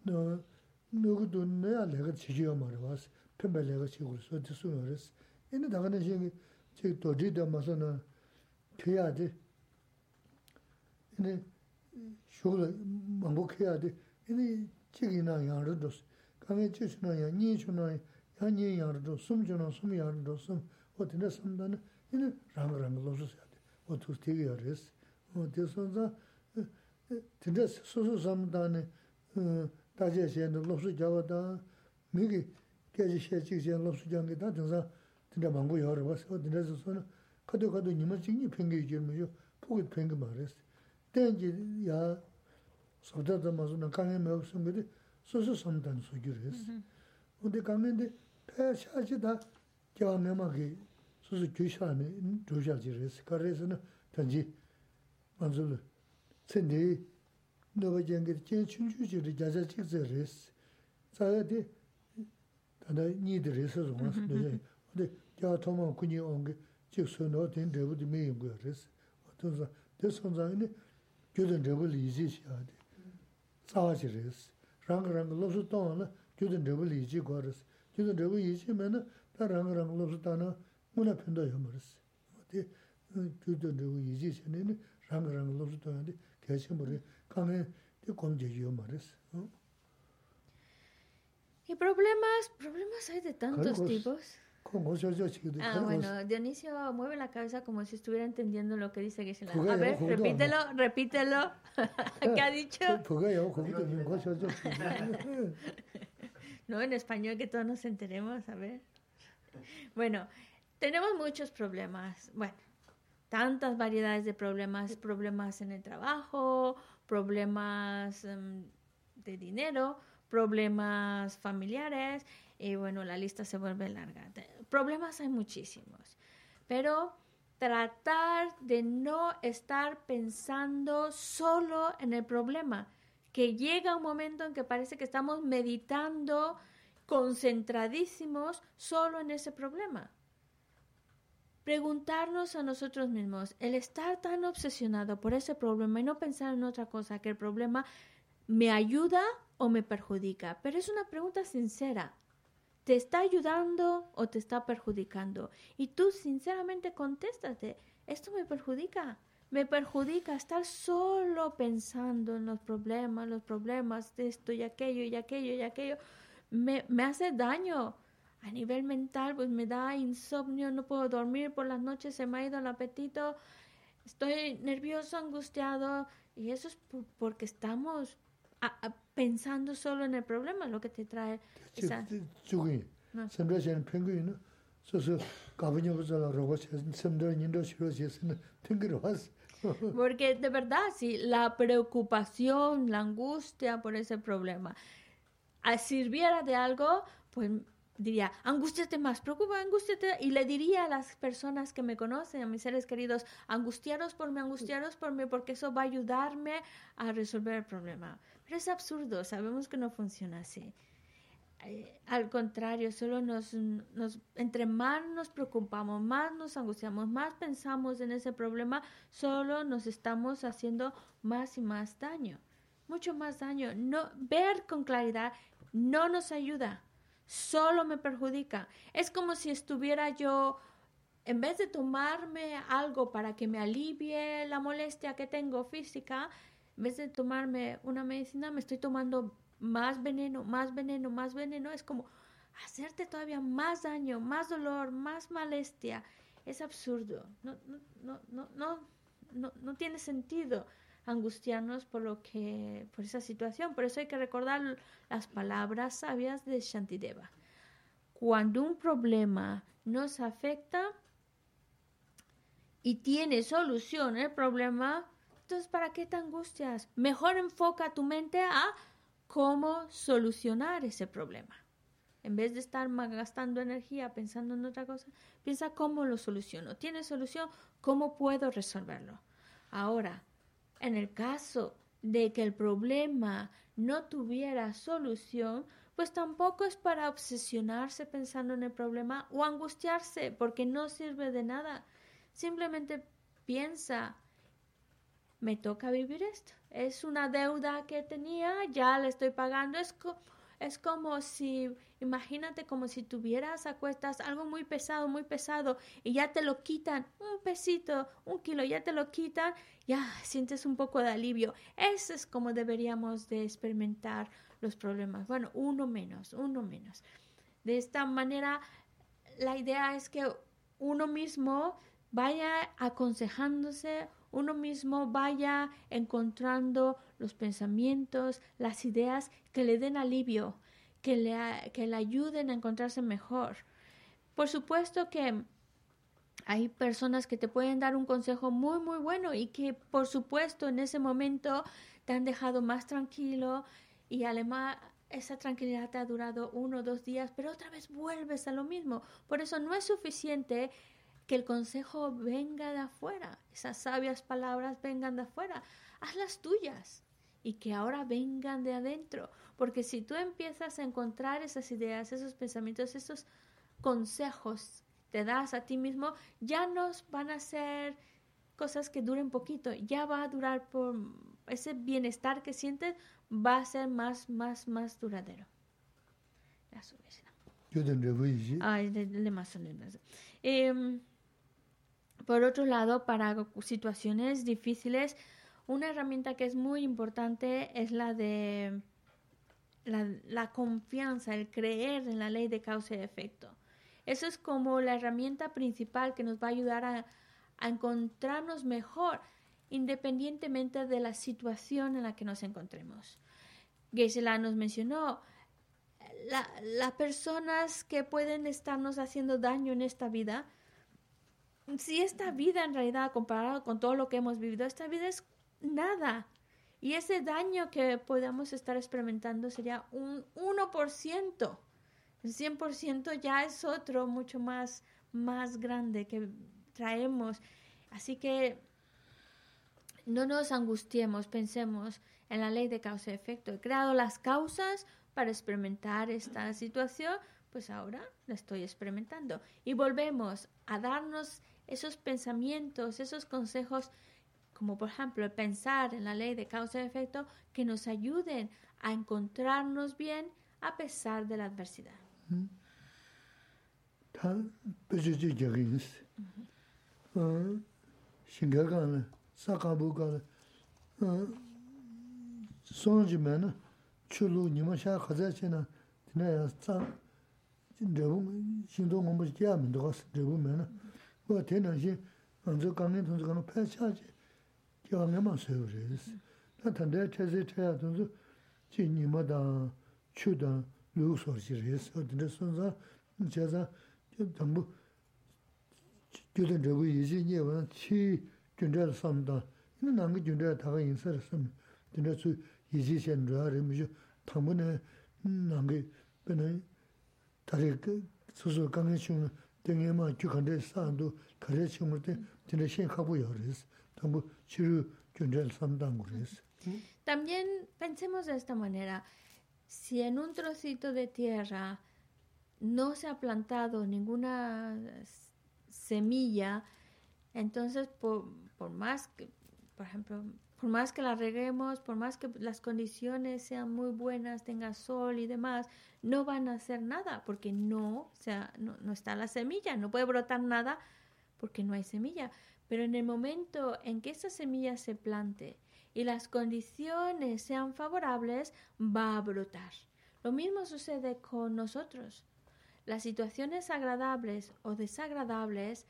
Speaker 2: nā 누구도 내가 내가 지지요 말아봤어. 펜벨 내가 지고 그래서 됐어요. 그래서 이제 나가는 시기 제 도지도 마서는 해야 돼. 이제 쇼를 망복해야 돼. 이제 지기나 양으로도 강에 주시나 양이 주나 양이 양으로도 숨주나 숨이 양으로도 숨 어디나 숨다는 이제 랑랑 로스 otur tegi yaris. Te sonza, tinda susu samdani dajia shayani lopsu jawa da, migi gaji shayachik shayani lopsu jangi da, tinza tinda mangu yari wasi. O tinda susu na kato kato nima chingi pengi yujirma yo, pukit pengi maris. Tenji ya sabda damasu na kange mewa sungiri susu samdani sugiris. Onde kange de paya shayachi da jawa mema ki 수수 규샤네 조샤지레스 카레스나 단지 만줄 센디 너가 쟁게 제 춘주지리 자자치즈레스 자야디 다나 니드레스 좀스 근데 야 토마 군이 온게 즉선어 된 데부디 메인 거레스 어떤서 대선장이 교든 데블 이지시야데 자와지레스 랑랑 로스 동안 교든 데블 이지 거레스 교든 데블 이지면은 다랑랑 로스 다나 yī jī mē nā dā rāng rāng lō sū tā nā mū nā pīndā yā mā rīs. Dī gyō dā rību yī jī shī nā rāng rāng lō sū tō yā dī kē shī mō rī.
Speaker 1: ¿Y problemas? ¿Problemas hay de tantos tipos?
Speaker 2: Ah,
Speaker 1: bueno, Dionisio mueve la cabeza como si estuviera entendiendo lo que dice Gisela. A ver, repítelo, repítelo. ¿Qué ha dicho? no, en español que todos nos enteremos, a ver. Bueno, tenemos muchos problemas. Bueno, tantas variedades de problemas, problemas en el trabajo, problemas em, de dinero, problemas familiares, y bueno, la lista se vuelve larga. Problemas hay muchísimos, pero tratar de no estar pensando solo en el problema, que llega un momento en que parece que estamos meditando concentradísimos solo en ese problema preguntarnos a nosotros mismos, el estar tan obsesionado por ese problema y no pensar en otra cosa, que el problema me ayuda o me perjudica. Pero es una pregunta sincera. ¿Te está ayudando o te está perjudicando? Y tú sinceramente contéstate, esto me perjudica. Me perjudica estar solo pensando en los problemas, los problemas de esto y aquello y aquello y aquello. Me, me hace daño a nivel mental, pues me da insomnio, no puedo dormir por las noches, se me ha ido el apetito, estoy nervioso, angustiado, y eso es porque estamos pensando solo en el problema, lo que te trae esa... Porque de verdad, sí, la preocupación, la angustia por ese problema, sirviera de algo, pues diría, angustiate más, preocupa, angustiate. Y le diría a las personas que me conocen, a mis seres queridos, angustiaros por mí, angustiaros por mí, porque eso va a ayudarme a resolver el problema. Pero es absurdo, sabemos que no funciona así. Eh, al contrario, solo nos, nos, entre más nos preocupamos, más nos angustiamos, más pensamos en ese problema, solo nos estamos haciendo más y más daño, mucho más daño. No, ver con claridad no nos ayuda solo me perjudica. Es como si estuviera yo, en vez de tomarme algo para que me alivie la molestia que tengo física, En vez de tomarme una medicina, me estoy tomando más veneno, más veneno, más veneno. Es como hacerte todavía más daño, más dolor, más molestia. Es absurdo. No, no, no, no, no, no, no tiene sentido angustiarnos por lo que por esa situación. Por eso hay que recordar las palabras sabias de Shantideva. Cuando un problema nos afecta y tiene solución el problema, entonces ¿para qué te angustias? Mejor enfoca tu mente a cómo solucionar ese problema. En vez de estar gastando energía pensando en otra cosa, piensa cómo lo soluciono. ¿Tiene solución? ¿Cómo puedo resolverlo? Ahora, en el caso de que el problema no tuviera solución, pues tampoco es para obsesionarse pensando en el problema o angustiarse porque no sirve de nada. Simplemente piensa, me toca vivir esto. Es una deuda que tenía, ya le estoy pagando. Es, es como si, imagínate como si tuvieras a cuestas algo muy pesado, muy pesado, y ya te lo quitan, un pesito, un kilo, ya te lo quitan, ya sientes un poco de alivio. Eso es como deberíamos de experimentar los problemas. Bueno, uno menos, uno menos. De esta manera, la idea es que uno mismo vaya aconsejándose, uno mismo vaya encontrando los pensamientos, las ideas que le den alivio, que le, que le ayuden a encontrarse mejor. Por supuesto que hay personas que te pueden dar un consejo muy, muy bueno y que por supuesto en ese momento te han dejado más tranquilo y además esa tranquilidad te ha durado uno o dos días, pero otra vez vuelves a lo mismo. Por eso no es suficiente que el consejo venga de afuera, esas sabias palabras vengan de afuera, hazlas tuyas y que ahora vengan de adentro, porque si tú empiezas a encontrar esas ideas, esos pensamientos, esos consejos, te das a ti mismo, ya no van a ser cosas que duren poquito, ya va a durar por ese bienestar que sientes, va a ser más, más, más duradero. Por otro lado, para situaciones difíciles, una herramienta que es muy importante es la de la, confianza, el creer en la ley de causa y efecto. Eso es como la herramienta principal que nos va a ayudar a, encontrarnos mejor, independientemente de la situación en la que nos encontremos. Gisela nos mencionó, las personas que pueden estarnos haciendo daño en esta vida, si esta vida en realidad comparado con todo lo que hemos vivido, esta vida es nada. Y ese daño que podamos estar experimentando sería un 1%. El 100% ya es otro mucho más, más grande que traemos. Así que no nos angustiemos, pensemos en la ley de causa y efecto. He creado las causas para experimentar esta situación, pues ahora la estoy experimentando. Y volvemos a darnos esos pensamientos, esos consejos, como por ejemplo pensar en la ley de causa y efecto, que nos ayuden a encontrarnos bien a pesar de la adversidad.
Speaker 2: tēnā kiawa nga ma sayo res. Na tanda chase chaya tunzu chi nima dan, chu dan, lu sorsi res. O tanda sunza, chasa, tambu, gyudan chagu yisi nye wana chi gyundra samda, ina nangi gyundra taga insa rasam, tanda su yisi shen rwa rimisho, tambu na nangi, bina, tari susu kange chung, tengi ma gyukande sandu, kare chung rite, tanda shen kabu yo res.
Speaker 1: También pensemos de esta manera, si en un trocito de tierra no se ha plantado ninguna semilla, entonces por, por más que, por ejemplo, por más que la reguemos, por más que las condiciones sean muy buenas, tenga sol y demás, no van a hacer nada porque no, o sea, no, está la semilla, no puede brotar nada porque no hay semilla. Pero en el momento en que esa semilla se plante y las condiciones sean favorables, va a brotar. Lo mismo sucede con nosotros. Las situaciones agradables o desagradables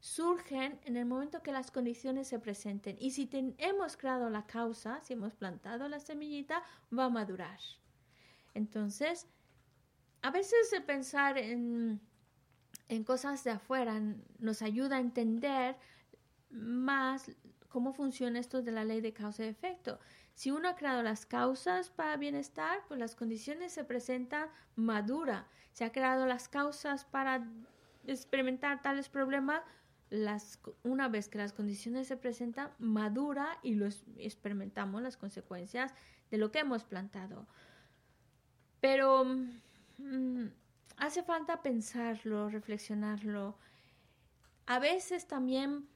Speaker 1: surgen en el momento que las condiciones se presenten. Y si hemos creado la causa, si hemos plantado la semillita, va a madurar. Entonces, a veces pensar en, en cosas de afuera nos ayuda a entender más cómo funciona esto de la ley de causa y efecto. Si uno ha creado las causas para bienestar, pues las condiciones se presentan madura. Si ha creado las causas para experimentar tales problemas, las, una vez que las condiciones se presentan, madura y los experimentamos las consecuencias de lo que hemos plantado. Pero mm, hace falta pensarlo, reflexionarlo. A veces también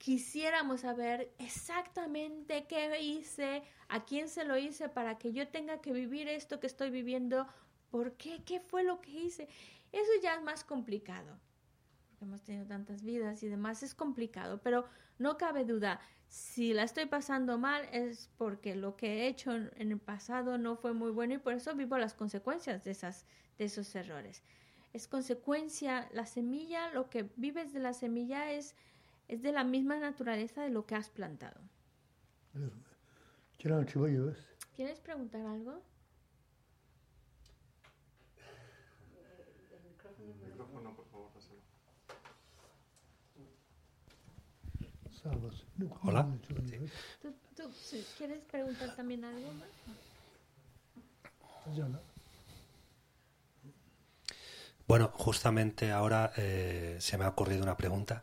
Speaker 1: quisiéramos saber exactamente qué hice, a quién se lo hice para que yo tenga que vivir esto que estoy viviendo, por qué, qué fue lo que hice. Eso ya es más complicado hemos tenido tantas vidas y demás, es complicado, pero no cabe duda, si la estoy pasando mal es porque lo que he hecho en el pasado no fue muy bueno y por eso vivo las consecuencias de, esas, de esos errores. Es consecuencia, la semilla, lo que vives de la semilla es, es de la misma naturaleza de lo que has plantado. ¿Quieres preguntar algo?
Speaker 5: Hola.
Speaker 1: ¿Tú, quieres preguntar también algo más?
Speaker 5: Bueno, justamente ahora eh, se me ha ocurrido una pregunta.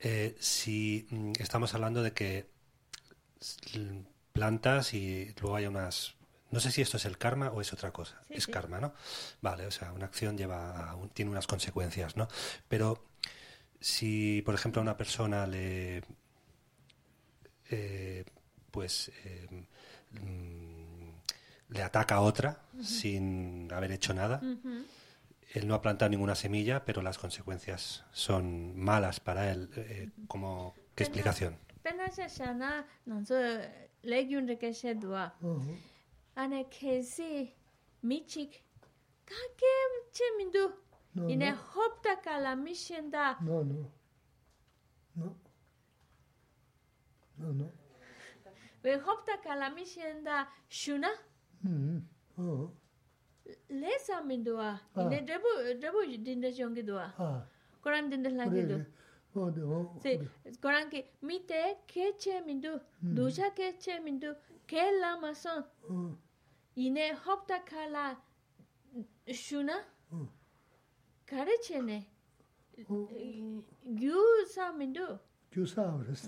Speaker 5: Eh, si mm, estamos hablando de que plantas y luego hay unas... No sé si esto es el karma o es otra cosa. es karma, ¿no? Vale, o sea, una acción lleva tiene unas consecuencias, ¿no? Pero si, por ejemplo, a una persona le eh, pues eh, le ataca a otra sin haber hecho nada. Él no ha plantado ninguna semilla, pero las consecuencias son malas para él. Eh, como, ¿Qué explicación?
Speaker 2: No, no. No. No, no.
Speaker 1: Hopta kalami shenda shuna.
Speaker 2: Hmm. Oh.
Speaker 1: le sa min do wa ne de bu
Speaker 2: de bu din de jong gi do wa
Speaker 1: koran din de la
Speaker 2: gi do o de o
Speaker 1: se koran ke mi te ke che min do do ja ke che min
Speaker 2: do ke la ma so
Speaker 1: ine hop ta kala shuna kare che ne gyu sa min do
Speaker 2: gyu sa res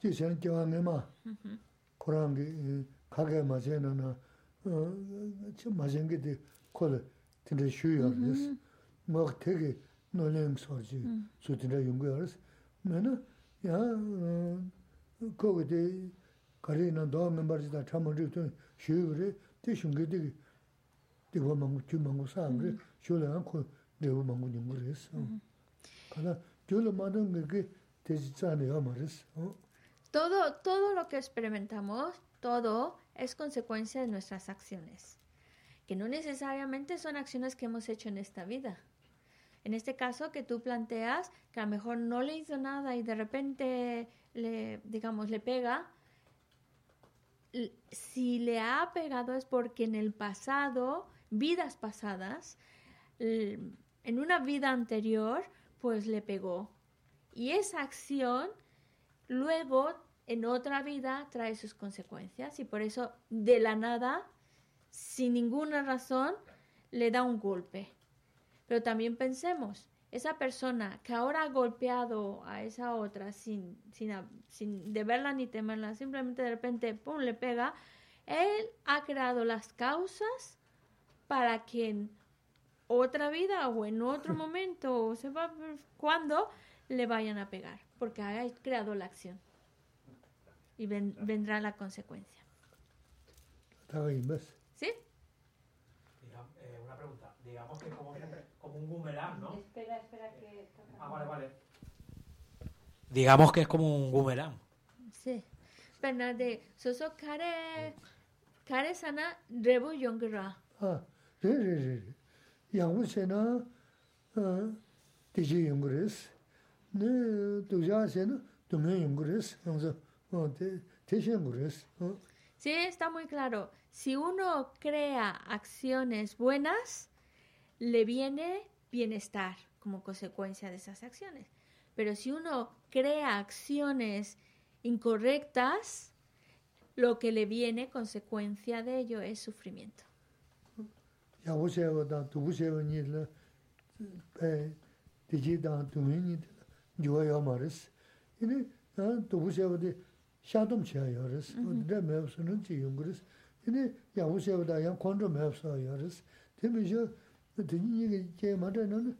Speaker 2: ji chen ge wa ne ma koran ge ka ge ma je na na 치 마젠게 데 콜 틴데 슈요스 뭐 되게 놀림 소지 수딘데 용거스 나는 야 거기데 가리나 더 멤버지다 참을 때 슈요리 대신게 되게 되고 망고 주망고 사람들 쇼라 않고 되고 망고 님 그랬어. 가다 졸로 마는 게 되지 않아요 말했어.
Speaker 1: todo todo lo que experimentamos todo es consecuencia de nuestras acciones, que no necesariamente son acciones que hemos hecho en esta vida. En este caso que tú planteas que a lo mejor no le hizo nada y de repente le, digamos, le pega, si le ha pegado es porque en el pasado, vidas pasadas, en una vida anterior, pues le pegó. Y esa acción luego en otra vida trae sus consecuencias y por eso de la nada, sin ninguna razón, le da un golpe. Pero también pensemos, esa persona que ahora ha golpeado a esa otra sin, sin, sin deberla ni temerla, simplemente de repente, ¡pum!, le pega, él ha creado las causas para que en otra vida o en otro momento, o sepa cuándo, le vayan a pegar, porque ha creado la acción y ven, vendrá la consecuencia.
Speaker 3: ¿Sí? Digamos, eh, una pregunta. Digamos que como, como un boomerang, ¿no?
Speaker 1: Espera, espera que...
Speaker 3: Ah, vale, vale. Digamos que es como un boomerang.
Speaker 1: Sí. Pero de soso kare kare sana rebu
Speaker 2: yongra. Ah, sí, sí, sí. Yangu sena ah, diji yongres. Ne duja sena dume yongres. Yongzo.
Speaker 1: Sí, está muy claro. Si uno crea acciones buenas, le viene bienestar como consecuencia de esas acciones. Pero si uno crea acciones incorrectas, lo que le viene consecuencia de ello es sufrimiento.
Speaker 2: 야고세가 다 두부세가 니라 에 디지다 도면이 좋아요 말스 이네 아 두부세가 샤돔 쳐요스 근데 매우스는 지용 그래서 이네 야고세가 양 컨트롤 매우스요스 되면서 드니게 제 말에는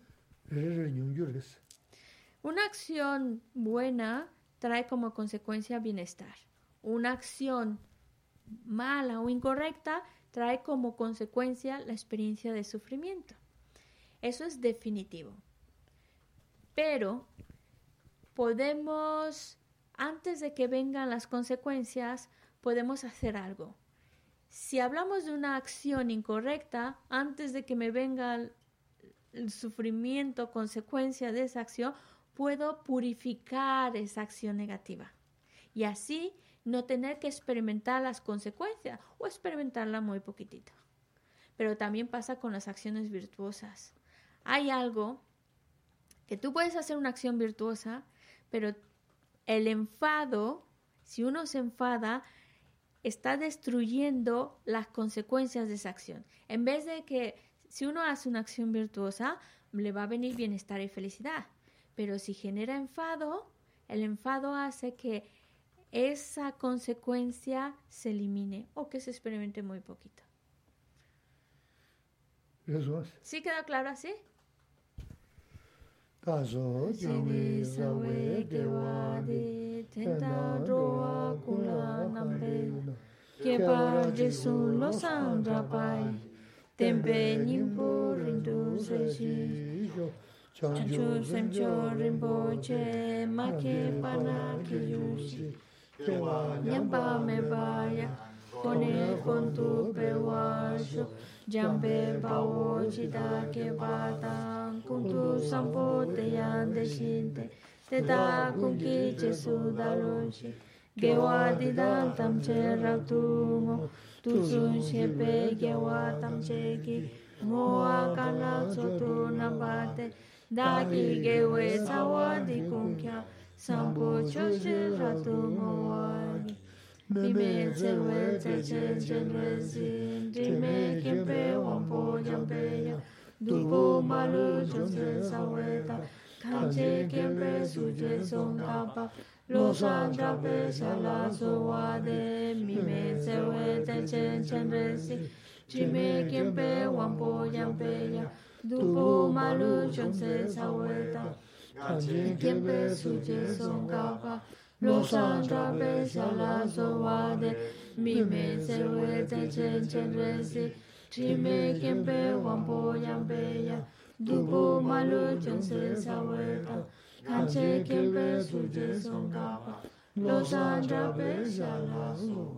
Speaker 2: 레레 용주레스
Speaker 1: Una acción buena trae como consecuencia bienestar. Una acción mala o incorrecta trae como consecuencia la experiencia de sufrimiento. Eso es definitivo. Pero podemos, antes de que vengan las consecuencias, podemos hacer algo. Si hablamos de una acción incorrecta, antes de que me venga el, sufrimiento, consecuencia de esa acción, puedo purificar esa acción negativa. Y así no tener que experimentar las consecuencias o experimentarla muy poquitito. Pero también pasa con las acciones virtuosas. Hay algo que tú puedes hacer una acción virtuosa, pero el enfado, si uno se enfada, está destruyendo las consecuencias de esa acción. En vez de que si uno hace una acción virtuosa, le va a venir bienestar y felicidad. Pero si genera enfado, el enfado hace que esa consecuencia se elimine o que se experimente muy poquito. ¿Sí quedó claro así?
Speaker 2: 가서
Speaker 1: 주위 사회 대화디 텐다 도와 콜라 남베 케바 제수 로산다 바이. 템베 님보 린도 세시. chanchu semcho rinpoche make pana kiyushi kewa nyamba mebaya kone kontu pewa shu jambe bawo chida kebata cum tu sampoteyan deșinte, te da cum chice sudaloși, Gewadi dantam ce ratumo, tu sun și pe gewatam ceki, moa canal sotu nabate, daki gewe sawadi cum chea, sampocho ce ratumo ani. Dime ce vete ce ce rezin, dime che pe un po' di ampeia, 杜甫，马陆春色少，晚。汉时，千杯苏辙，送客罢。洛山，三杯，少来，少话。得，米米，岁月，得，千千，人稀。今日，千杯，万杯，两杯呀。杜甫，马陆春色少，晚。汉时，千杯苏辙，送客罢。洛山，三杯，少来，少话。得，米米，岁月，得，千千，人稀。Chime kempe wampo yampeya, dupo malu chonse saweta, kanche kempe suje songkapa, losa drape shala so.